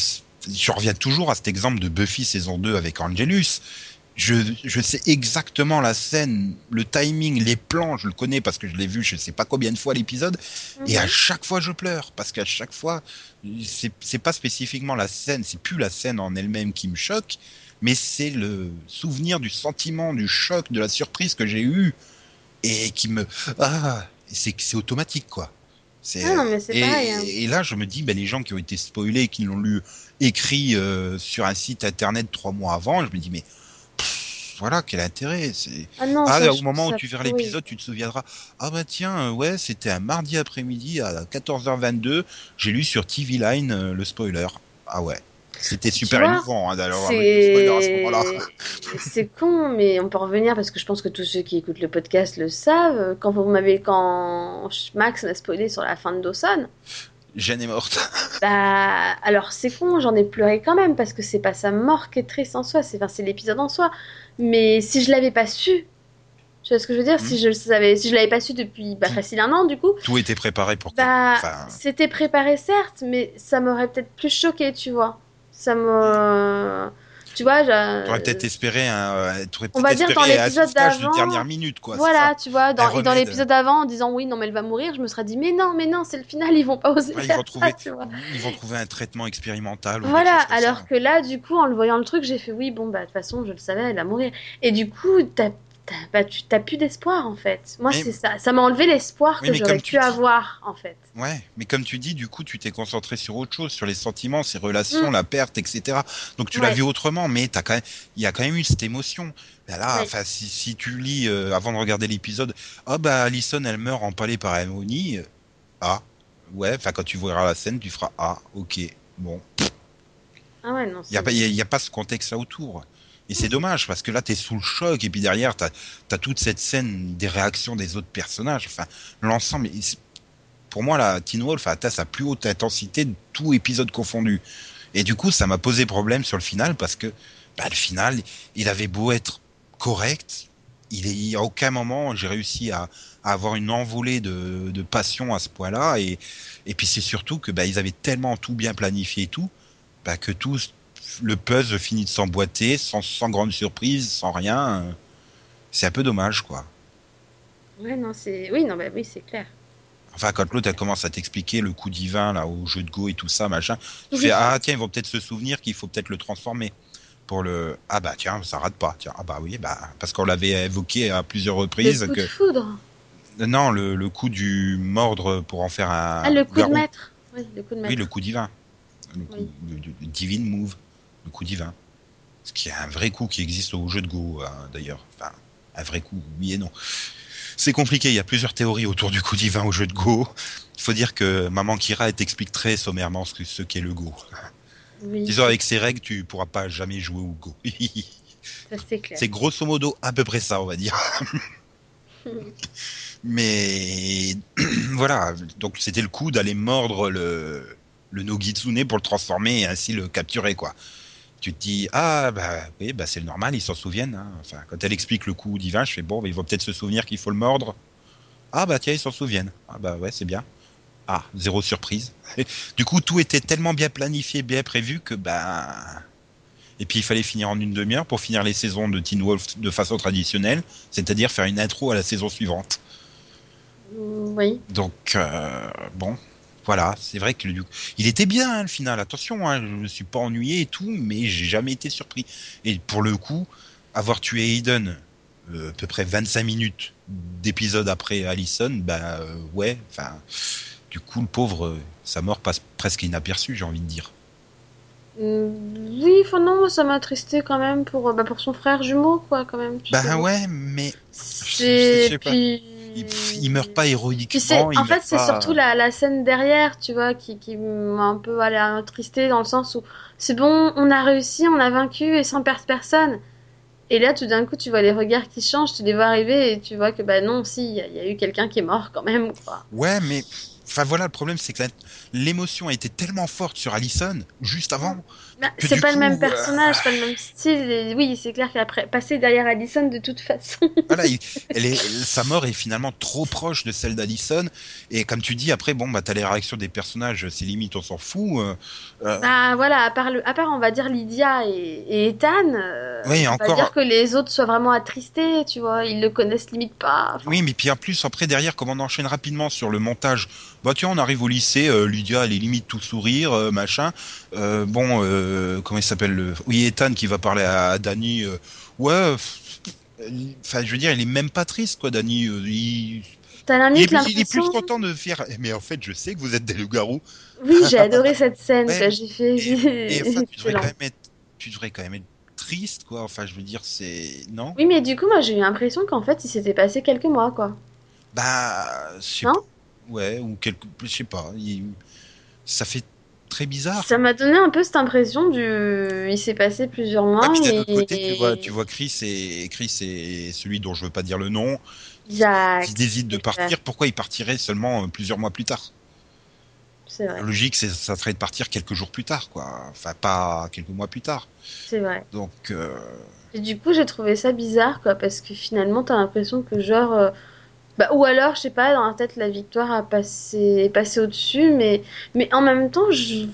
je reviens toujours à cet exemple de Buffy saison 2 avec Angelus. Je, je sais exactement la scène, le timing, les plans, je le connais parce que je l'ai vu je sais pas combien de fois l'épisode, et à Mhm. chaque fois je pleure, parce qu'à chaque fois, c'est pas spécifiquement la scène, c'est plus la scène en elle-même qui me choque, mais c'est le souvenir du sentiment, du choc, de la surprise que j'ai eu, et qui me... Ah, c'est automatique quoi. Ah non, mais c'est et, pareil, hein. et là, je me dis, ben, les gens qui ont été spoilés, qui l'ont lu écrit euh, sur un site internet trois mois avant, je me dis, mais pff, voilà, quel intérêt c'est... Ah non, Ah, ça, au moment où tu verras l'épisode, tu te souviendras. Ah bah tiens, euh, ouais, c'était un mardi après-midi à 14h22. J'ai lu sur TV Line euh, le spoiler. Ah ouais. C'était super vois, émouvant hein, d'avoir le spoiler à ce moment-là. [LAUGHS] c'est con, mais on peut revenir parce que je pense que tous ceux qui écoutent le podcast le savent. Quand vous m'avez, quand Max m'a spoilé sur la fin de Dawson, Jeanne est morte. [LAUGHS] bah alors c'est con, j'en ai pleuré quand même parce que c'est pas sa mort qui est triste en soi, c'est enfin, l'épisode en soi. Mais si je l'avais pas su, tu vois ce que je veux dire? Si je le savais, si je l'avais pas su depuis bah, facile un an du coup, Tout était préparé pour bah Enfin, c'était préparé certes, mais ça m'aurait peut-être plus choqué, tu vois. Ça me, tu vois, je- t'aurais peut-être espéré un. euh, On va dire dans l'épisode d'avant, dernière minute, quoi. Voilà, tu vois, dans, dans l'épisode avant, en disant oui, non, mais elle va mourir, je me serais dit, mais non, mais non, c'est le final, ils vont pas oser Ouais, ils vont trouver- ça, tu vois. ça. Ils vont trouver un traitement expérimental. ou Voilà, ça. alors que là, du coup, en le voyant le truc, j'ai fait oui, bon, bah, de toute façon, je le savais, elle va mourir. Et du coup, t'as, t'as, bah, tu t'as plus d'espoir, en fait. Moi, Mais- c'est ça. Ça m'a enlevé l'espoir Oui, que j'aurais pu dis- avoir, en fait. Ouais, mais comme tu dis, du coup, tu t'es concentré sur autre chose, sur les sentiments, ces Mm. relations, la perte, etc. Donc tu l'as vu autrement, mais t'as quand même, il y a quand même eu cette émotion. Ben là, Ouais. enfin, si, si tu lis euh, avant de regarder l'épisode, ah bah Alison, elle meurt empalée par euh, Ah, ouais. Enfin, quand tu verras la scène, tu feras ah, ok, bon. Ah ouais, non, Il y a a pas ce contexte là autour. Et c'est dommage parce que là, t'es sous le choc et puis derrière, t'as as toute cette scène des réactions des autres personnages. Enfin, l'ensemble. Pour moi, la Teen Wolf a atteint sa plus haute intensité de tout épisode confondu. Et du coup, ça m'a posé problème sur le final parce que bah, le final, il avait beau être correct, il est à aucun moment j'ai réussi à, à avoir une envolée de, de passion à ce point-là. Et, et puis c'est surtout que bah, ils avaient tellement tout bien planifié et tout, bah, que tout le puzzle finit de s'emboîter sans, sans grande surprise, sans rien. C'est un peu dommage, quoi. Ouais, non, c'est. Oui, non, bah oui, c'est clair. Enfin, quand l'autre commence à t'expliquer le coup divin là au jeu de go et tout ça, machin, tu Oui. fais ah tiens ils vont peut-être se souvenir qu'il faut peut-être le transformer pour le ah bah tiens ça rate pas tiens ah bah oui bah parce qu'on l'avait évoqué à plusieurs reprises Le coup que de foudre. non le, le coup du mordre pour en faire un Ah, le coup de garrot. maître. Oui, le coup de maître. oui le coup divin le, coup, Oui. le divine move le coup divin ce qui est un vrai coup qui existe au jeu de go hein, d'ailleurs enfin un vrai coup oui et non c'est compliqué il y a plusieurs théories autour du coup divin au jeu de go il faut dire que Maman Kira t'explique très sommairement ce que- ce qu'est le Go. Oui, Disons, avec ces règles, tu pourras pas jamais jouer au Go. C'est grosso modo à peu près ça, on va dire. [LAUGHS] Mais [CLEARS THROAT] voilà, donc c'était le coup d'aller mordre le, le Nogitsune pour le transformer et ainsi le capturer, quoi. Tu te dis, ah, bah oui, bah, c'est le normal, ils s'en souviennent. hein. Enfin, quand elle explique le coup divin, je fais, bon, bah, ils vont peut-être se souvenir qu'il faut le mordre. Ah bah tiens, ils s'en souviennent. Ah bah ouais, c'est bien. Ah, zéro surprise. [LAUGHS] du coup, tout était tellement bien planifié, bien prévu que bah. Et puis il fallait finir en une demi-heure pour finir les saisons de Teen Wolf de façon traditionnelle, c'est-à-dire faire une intro à la saison suivante. Oui. Donc euh, bon, voilà, c'est vrai que il était bien hein, le final. Attention, hein, je me suis pas ennuyé et tout, mais j'ai jamais été surpris. Et pour le coup, avoir tué Aiden euh, à peu près 25 minutes d'épisode après Allison, bah euh, ouais, enfin, du coup le pauvre, sa mort passe presque inaperçue, j'ai envie de dire. Oui, enfin non, ça m'a attristé quand même pour, bah, pour son frère jumeau, quoi, quand même. Bah ouais, mais. C'est. Puis il, meurt pas héroïquement. en fait, c'est surtout la, la, scène derrière, tu vois, qui, qui m'a un peu attristé dans le sens où c'est bon, on a réussi, on a vaincu et sans perdre personne. Et là, tout d'un coup, tu vois les regards qui changent, tu les vois arriver et tu vois que bah non, si, il y, a eu quelqu'un qui est mort quand même. Quoi. Ouais, mais enfin voilà, le problème c'est que l'émotion a été tellement forte sur Allison juste avant bah, c'est pas le même personnage, euh, pas le même style. oui, c'est clair a passé derrière Allison de toute façon. voilà, [LAUGHS] elle est, sa mort est finalement trop proche de celle d'Allison. Et comme tu dis, après, bon, bah, t'as les réactions des personnages, c'est limite, on s'en fout. Euh. Bah, voilà, à part, à part, on va dire Lydia et, Ethan, oui, on encore... va dire que les autres soient vraiment attristés, tu vois, ils le connaissent limite pas. Oui, mais puis en plus, après, derrière, comme on enchaîne rapidement sur le montage, bah tiens, on arrive au lycée, Lydia, elle est limite tout sourire, machin. bon, euh, comment il s'appelle Oui, Ethan qui va parler à, Danny. Euh, ouais, enfin, je veux dire, il est même pas triste, quoi, Danny. Euh, il... il, est, plus content de faire. Mais en fait, je sais que vous êtes des loups-garous. Oui, j'ai [LAUGHS] adoré cette scène. J'ai fait. Et, enfin, [LAUGHS] tu, devrais quand même être, tu devrais quand même être triste, quoi. Enfin, je veux dire, c'est. Non? Oui, mais du coup, moi, j'ai eu l'impression qu'en fait, il s'était passé quelques mois, quoi. Bah. Non? Ouais, ou quelques. Je sais pas. Ça fait très bizarre. Ça m'a donné un peu cette impression du. Il s'est passé plusieurs mois. Ah, puis côté, tu vois, tu vois Chris et Chris et celui dont je veux pas dire le nom, qui décide de partir. Pourquoi il partirait seulement euh, plusieurs mois plus tard? C'est vrai. La logique, c'est ça serait de partir quelques jours plus tard, quoi. Enfin, pas quelques mois plus tard. C'est vrai. Donc. Euh, et du coup, j'ai trouvé ça bizarre, quoi, parce que finalement, t'as l'impression que genre. Bah, ou alors, je sais pas, dans la tête, la victoire a passé, est passée au-dessus, mais, mais en même temps, je,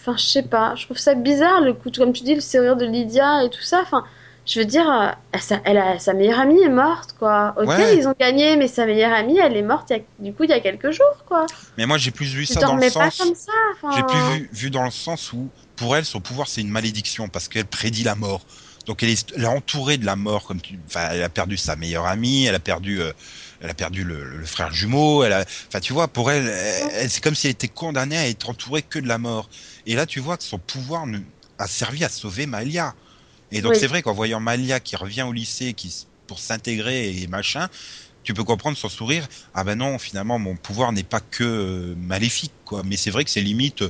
enfin, je sais pas, je trouve ça bizarre, le coup, comme tu dis, le sourire de Lydia et tout ça, enfin, je veux dire, euh, elle a, sa meilleure amie est morte, quoi. Ok, ils ont gagné, mais sa meilleure amie, elle est morte, du coup, il y a quelques jours, quoi. Mais moi, j'ai plus vu ça dans le sens. Pas comme ça, J'ai plus vu, vu dans le sens où, pour elle, son pouvoir, c'est une malédiction, parce qu'elle prédit la mort. Donc elle est, elle est entourée de la mort, comme tu, enfin, elle a perdu sa meilleure amie, elle a perdu euh, elle a perdu le, frère jumeau. Elle a, enfin, tu vois, pour elle, c'est comme si elle était condamnée à être entourée que de la mort. Et là, tu vois que son pouvoir a servi à sauver Malia. Et donc, c'est vrai qu'en voyant Malia qui revient au lycée, qui pour s'intégrer et machin, tu peux comprendre son sourire. Ah ben non, finalement, mon pouvoir n'est pas que euh, maléfique, quoi. Mais c'est vrai que c'est limite.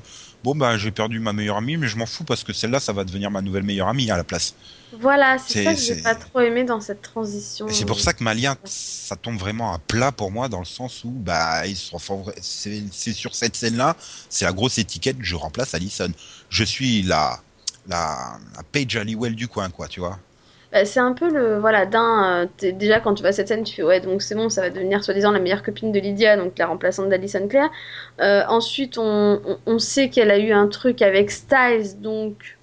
Bon bah, j'ai perdu ma meilleure amie, mais je m'en fous parce que celle-là, ça va devenir ma nouvelle meilleure amie à la place. Voilà, c'est ça que j'ai pas trop aimé dans cette transition. C'est pour ça que Malia, ça tombe vraiment à plat pour moi dans le sens où bah ils sont c'est sur cette scène-là, c'est la grosse étiquette. Je remplace Allison. Je suis la la, la Paige Halliwell du coin, quoi, tu vois. Bah, c'est un peu le voilà d'un euh, déjà quand tu vois cette scène tu fais ouais donc c'est bon ça va devenir soi-disant la meilleure copine de Lydia donc la remplaçante d'Alison Claire euh, ensuite on, on, sait qu'elle a eu un truc avec Styles donc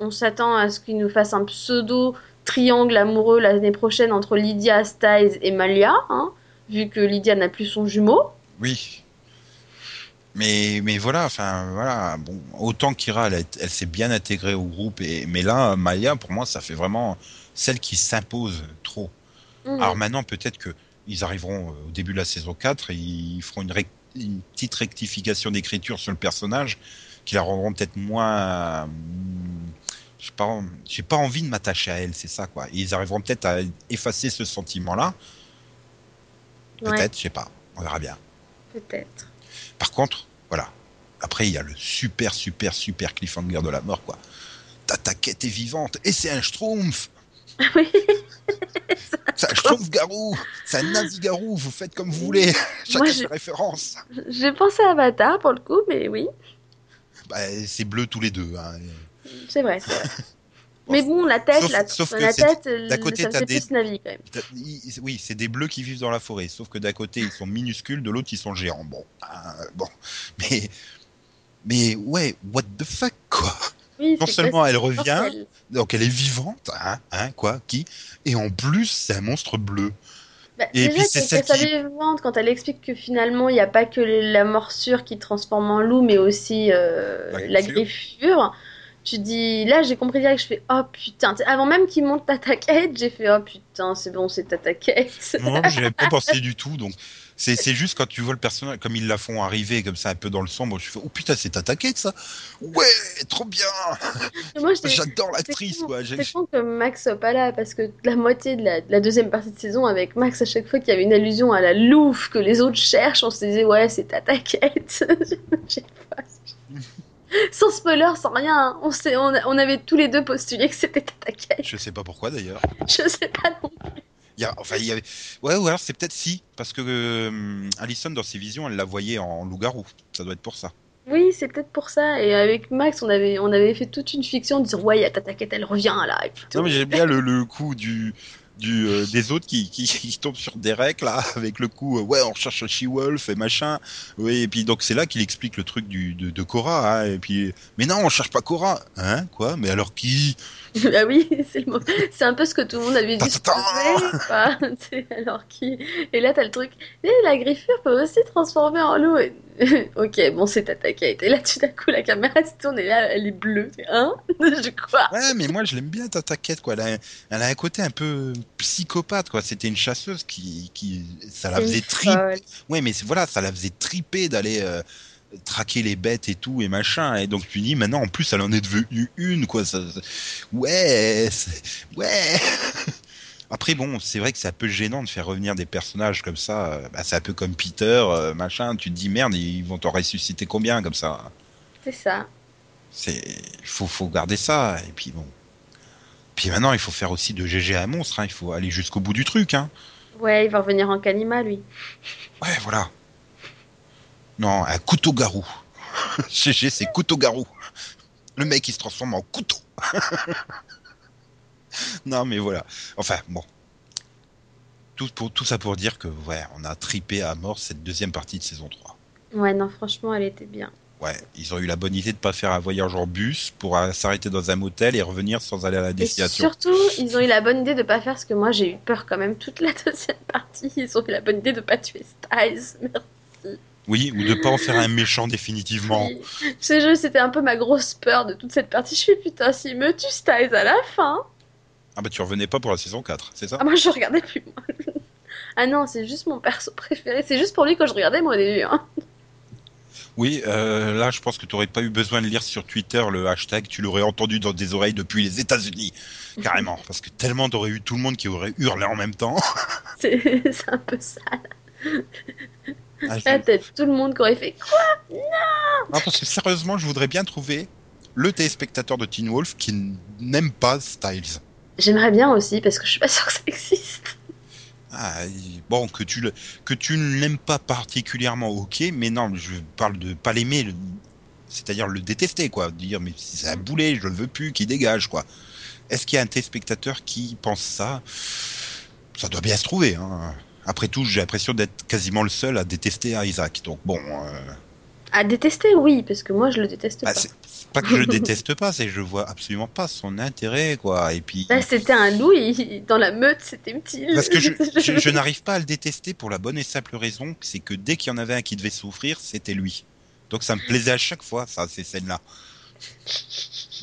on s'attend à ce qu'il nous fasse un pseudo triangle amoureux l'année prochaine entre Lydia, Styles et Malia, hein, vu que Lydia n'a plus son jumeau. Oui. Mais, mais voilà, enfin voilà, bon, autant Kira, elle, elle s'est bien intégrée au groupe, et, mais là, Malia, pour moi, ça fait vraiment celle qui s'impose trop. Mhm. Alors maintenant, peut-être que ils arriveront euh, au début de la saison 4 et ils feront une, une petite rectification d'écriture sur le personnage qui la rendront peut-être moins j'ai pas, j'ai pas envie de m'attacher à elle, c'est ça quoi. Et ils arriveront peut-être à effacer ce sentiment-là. Peut-être, je sais pas. On verra bien. Peut-être. Par contre, voilà. Après, il y a le super, super, super cliffhanger de la mort, quoi. Ta, quête est vivante et c'est un schtroumpf. [LAUGHS] Oui. c'est un schtroumpf garou. C'est un nazi garou. Vous faites comme vous voulez. [LAUGHS] Chacun ses références. J'ai pensé à Avatar pour le coup, mais oui. Bah, c'est bleu tous les deux. Hein. C'est vrai, [LAUGHS] Mais bon, la tête, Sauf- la, sauf la tête, d'à côté, ça fait des- plus Navi quand même. Ils- Oui, c'est des bleus qui vivent dans la forêt, sauf que d'un côté ils sont minuscules, de l'autre ils sont géants. Bon, euh, bon, mais mais ouais, what the fuck quoi. Oui, Non seulement quoi, elle revient, mortel. donc elle est vivante, hein, hein, quoi, qui, et en plus c'est un monstre bleu. Bah, Et déjà, puis, c'est celle qui- quand elle explique que finalement, il n'y a pas que la morsure qui transforme en loup, mais aussi euh, La la griffure. Tu dis, là, j'ai compris direct, je fais, oh putain, avant même qu'il monte Tata Kate, j'ai fait, oh putain, c'est bon, c'est Tata Kate. Moi, j'y avais pas pensé du tout, donc c'est c'est juste quand tu vois le personnage, comme ils la font arriver comme ça un peu dans le sombre, je fais oh putain c'est attaqué ça, ouais, trop bien, j'adore l'actrice quoi. J'ai- C'est con que Max soit pas là parce que la moitié de la, de la deuxième partie de saison avec Max, à chaque fois qu'il y avait une allusion à la louve que les autres cherchent, on se disait ouais c'est Tata Kate. [LAUGHS] Je sais pas. [LAUGHS] sans spoiler, sans rien, hein. on, sait, on, avait tous les deux postulé que c'était Tata. Je sais pas pourquoi d'ailleurs. [LAUGHS] Je sais pas non Il y a, enfin, il y avait... Ouais, ou alors c'est peut-être si, parce que euh, Alison, dans ses visions, elle la voyait en loup-garou. Ça doit être pour ça. Oui, c'est peut-être pour ça. Et avec Max, on avait, on avait fait toute une fiction en disant ouais, il y a Tata Kate, elle revient là. Et puis tout. Non, mais j'aime bien le, le coup du, du, euh, des autres qui, qui, [LAUGHS] qui tombent sur Derek, là, avec le coup, euh, ouais, on recherche She-Wolf et machin. Oui, et puis donc c'est là qu'il explique le truc du, de, de Cora, hein, et puis, mais non, on cherche pas Cora. Hein, quoi? Mais alors qui? [LAUGHS] Ah oui, c'est le mot. C'est un peu ce que tout le monde avait. [LAUGHS] Tu sais, alors qui? Et là, t'as le truc. Et la griffure peut aussi transformer en loup. Et- [LAUGHS] ok, bon, c'est Tata Kate. Et là, tout d'un coup, la caméra se tourne et là, elle est bleue. Hein [LAUGHS] Je crois. Ouais, mais moi je l'aime bien ta taquette quoi. Elle a, elle a un côté un peu psychopathe quoi. C'était une chasseuse qui, qui ça la faisait triper. Ouais, mais voilà, ça la faisait triper d'aller euh, traquer les bêtes et tout et machin. Et donc tu dis maintenant en plus elle en est devenue une quoi. Ça, ça- ouais, ouais. [LAUGHS] Après bon, c'est vrai que c'est un peu gênant de faire revenir des personnages comme ça. euh, Bah, c'est un peu comme Peter, euh, machin. Tu te dis merde, ils vont t'en ressusciter combien comme ça? C'est ça. C'est faut faut garder ça et puis bon. Puis maintenant il faut faire aussi de GG à monstre. Hein. Il faut aller jusqu'au bout du truc. Hein. Ouais, il va revenir en Kalima, lui. Ouais, voilà. Non, un couteau-garou. [LAUGHS] GG, c'est couteau-garou. Le mec, il se transforme en couteau. [LAUGHS] [LAUGHS] non, mais voilà. Enfin, bon. Tout, pour, tout ça pour dire que, ouais, on a tripé à mort cette deuxième partie de saison 3. Ouais, non, franchement, elle était bien. Ouais, ils ont eu la bonne idée de pas faire un voyage en bus pour euh, s'arrêter dans un motel et revenir sans aller à la Et destination. surtout, ils ont eu la bonne idée de pas faire ce que moi j'ai eu peur quand même toute la [LAUGHS] deuxième partie. Ils ont eu la bonne idée de pas tuer Styles. Oui, ou de pas en faire un méchant définitivement. Merci. Ce jeu, c'était un peu ma grosse peur de toute cette partie. Je fais putain, s'il me tue Styles à la fin. Ah bah tu revenais pas pour la saison 4, c'est ça? Ah, moi je regardais plus. moi. [LAUGHS] Ah non, c'est juste mon perso préféré. C'est juste pour lui que je regardais moi au début. Hein. Oui, euh, là, je pense que tu n'aurais pas eu besoin de lire sur Twitter le hashtag, tu l'aurais entendu dans des oreilles depuis les États-Unis, [LAUGHS] carrément, parce que tellement t'aurais eu tout le monde qui aurait hurlé en même temps. [LAUGHS] C'est un peu ça. Ah, je- tête, tout le monde qui aurait fait quoi? Non, parce que sérieusement, je voudrais bien trouver le téléspectateur de Teen Wolf qui n'aime pas Styles. J'aimerais bien aussi parce que je suis pas sûre que ça existe. Ah, bon, que tu le, que tu ne l'aimes pas particulièrement, ok, mais non, je parle de pas l'aimer, c'est-à-dire le détester, quoi. Dire, mais c'est un boulet, je le veux plus, qui dégage, quoi. Est-ce qu'il y a un téléspectateur qui pense ça? Ça doit bien se trouver, hein. Après tout, j'ai l'impression d'être quasiment le seul à détester Isaac, donc bon. euh, À détester, oui, parce que moi je le déteste bah, pas. Pas que je [LAUGHS] déteste pas, c'est que je vois absolument pas son intérêt, quoi. Et puis. Là, c'était un loup, il- dans la meute, c'était petit. Parce que je, [LAUGHS] je, je n'arrive pas à le détester pour la bonne et simple raison, c'est que dès qu'il y en avait un qui devait souffrir, c'était lui. Donc ça me plaisait à chaque fois, ça, ces scènes-là.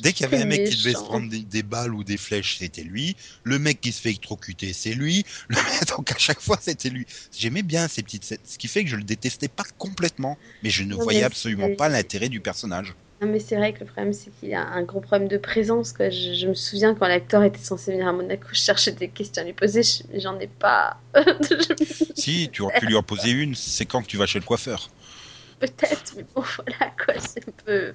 Dès qu'il y avait un mec qui devait se prendre des, des balles ou des flèches, c'était lui. Le mec qui se fait électrocuter, c'est lui. Le [LAUGHS] Donc à chaque fois, c'était lui. J'aimais bien ces petites scènes, ce qui fait que je le détestais pas complètement, mais je ne voyais absolument pas l'intérêt du personnage. Non, mais c'est vrai que le problème, c'est qu'il y a un gros problème de présence. Quoi. Je, je me souviens quand l'acteur était censé venir à Monaco, je cherchais des questions à lui poser, j'en ai pas. [LAUGHS] Si, tu aurais pu lui en poser une, c'est quand que tu vas chez le coiffeur. Peut-être, mais bon, [LAUGHS] voilà, quoi, c'est un peu.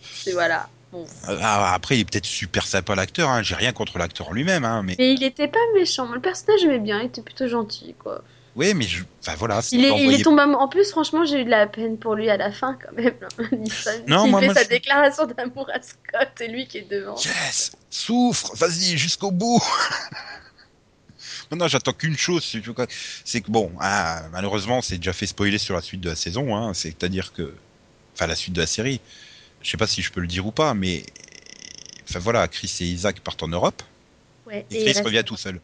C'est voilà. Bon. Ah, après, il est peut-être super sympa l'acteur, hein. j'ai rien contre l'acteur lui-même, hein, mais Mais il était pas méchant. Le personnage, j'aimais bien, il était plutôt gentil, quoi. Oui, mais je... enfin voilà. Il est, il est tombé. En plus, franchement, j'ai eu de la peine pour lui à la fin, quand même. [LAUGHS] Nissan, Non, moi- fait moi, sa je- déclaration d'amour à Scott, et lui qui est devant. Yes, souffre, vas-y jusqu'au bout. [LAUGHS] Maintenant, j'attends qu'une chose, c'est que- c'est bon, ah, malheureusement, c'est déjà fait spoiler sur la suite de la saison. Hein, C'est-à-dire que, enfin, la suite de la série. Je sais pas si je peux le dire ou pas, mais enfin voilà, Chris et Isaac partent en Europe Ouais, et et il Chris revient tout seul.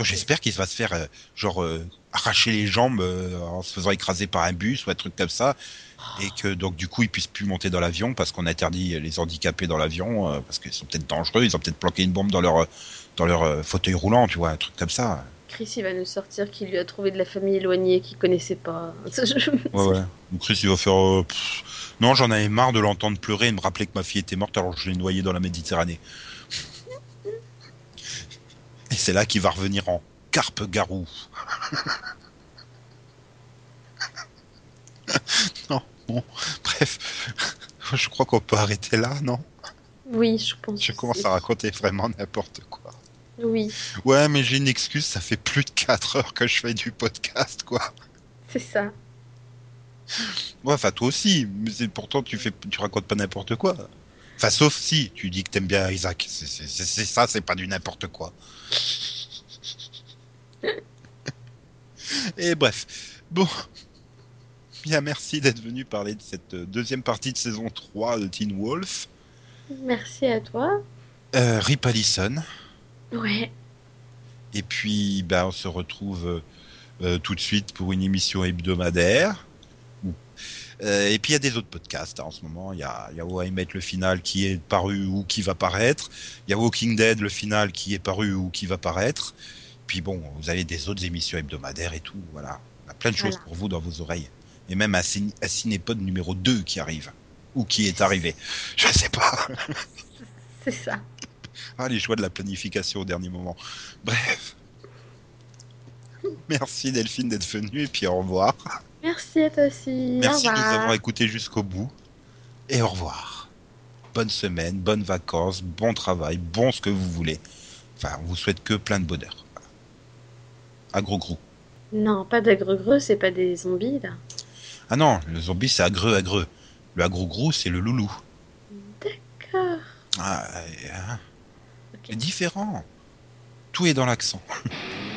Donc j'espère qu'il va se faire euh, genre euh, arracher les jambes euh, en se faisant écraser par un bus ou un truc comme ça, et que donc du coup ils puissent plus monter dans l'avion parce qu'on interdit les handicapés dans l'avion euh, parce qu'ils sont peut-être dangereux, ils ont peut-être planqué une bombe dans leur dans leur euh, fauteuil roulant, tu vois, un truc comme ça. Chris, il va nous sortir qu'il lui a trouvé de la famille éloignée qu'il connaissait pas. [LAUGHS] Ouais ouais. Donc Chris il va faire euh, non j'en avais marre de l'entendre pleurer et me rappeler que ma fille était morte alors que je l'ai noyée dans la Méditerranée. Et c'est là qu'il va revenir en carpe garou. [LAUGHS] non, bon, bref, je crois qu'on peut arrêter là, non? Oui, je pense. Je commence aussi. à raconter vraiment n'importe quoi. Oui, Ouais, mais j'ai une excuse, ça fait plus de 4 heures que je fais du podcast, quoi. c'est ça. Ouais, enfin toi aussi, mais pourtant tu fais, tu racontes pas n'importe quoi. Enfin, sauf si tu dis que t'aimes bien Isaac, c'est ça, c'est pas du n'importe quoi. Et bref, bon, bien merci d'être venu parler de cette euh, deuxième partie de saison 3 de Teen Wolf. Merci à toi. Euh, Rip Allison, Ouais. et puis ben, on se retrouve euh, euh, tout de suite pour une émission hebdomadaire. Euh, et puis il y a des autres podcasts hein, en ce moment. Il y a, y a How I Met le final qui est paru ou qui va paraître. Il y a Walking Dead le final qui est paru ou qui va paraître. Puis bon, vous avez des autres émissions hebdomadaires et tout. Voilà, on a plein de choses Voilà. pour vous dans vos oreilles. Et même un, ciné- un Cinépod numéro 2 qui arrive ou qui est arrivé. Je sais pas. [LAUGHS] C'est ça. Ah, les joies de la planification au dernier moment. Bref. Merci Delphine d'être venue et puis au revoir. Merci à toi aussi. Merci de nous avoir écoutés jusqu'au bout. Et au revoir. Bonne semaine, bonnes vacances, bon travail, bon ce que vous voulez. Enfin, on vous souhaite que plein de bonheur. Gros. Non, pas d'agreux c'est pas des zombies là. Ah non, le zombie c'est agreux agreux. Le agro gros c'est le loulou. D'accord. Ah, euh, Ok. c'est différent. Tout est dans l'accent. [LAUGHS]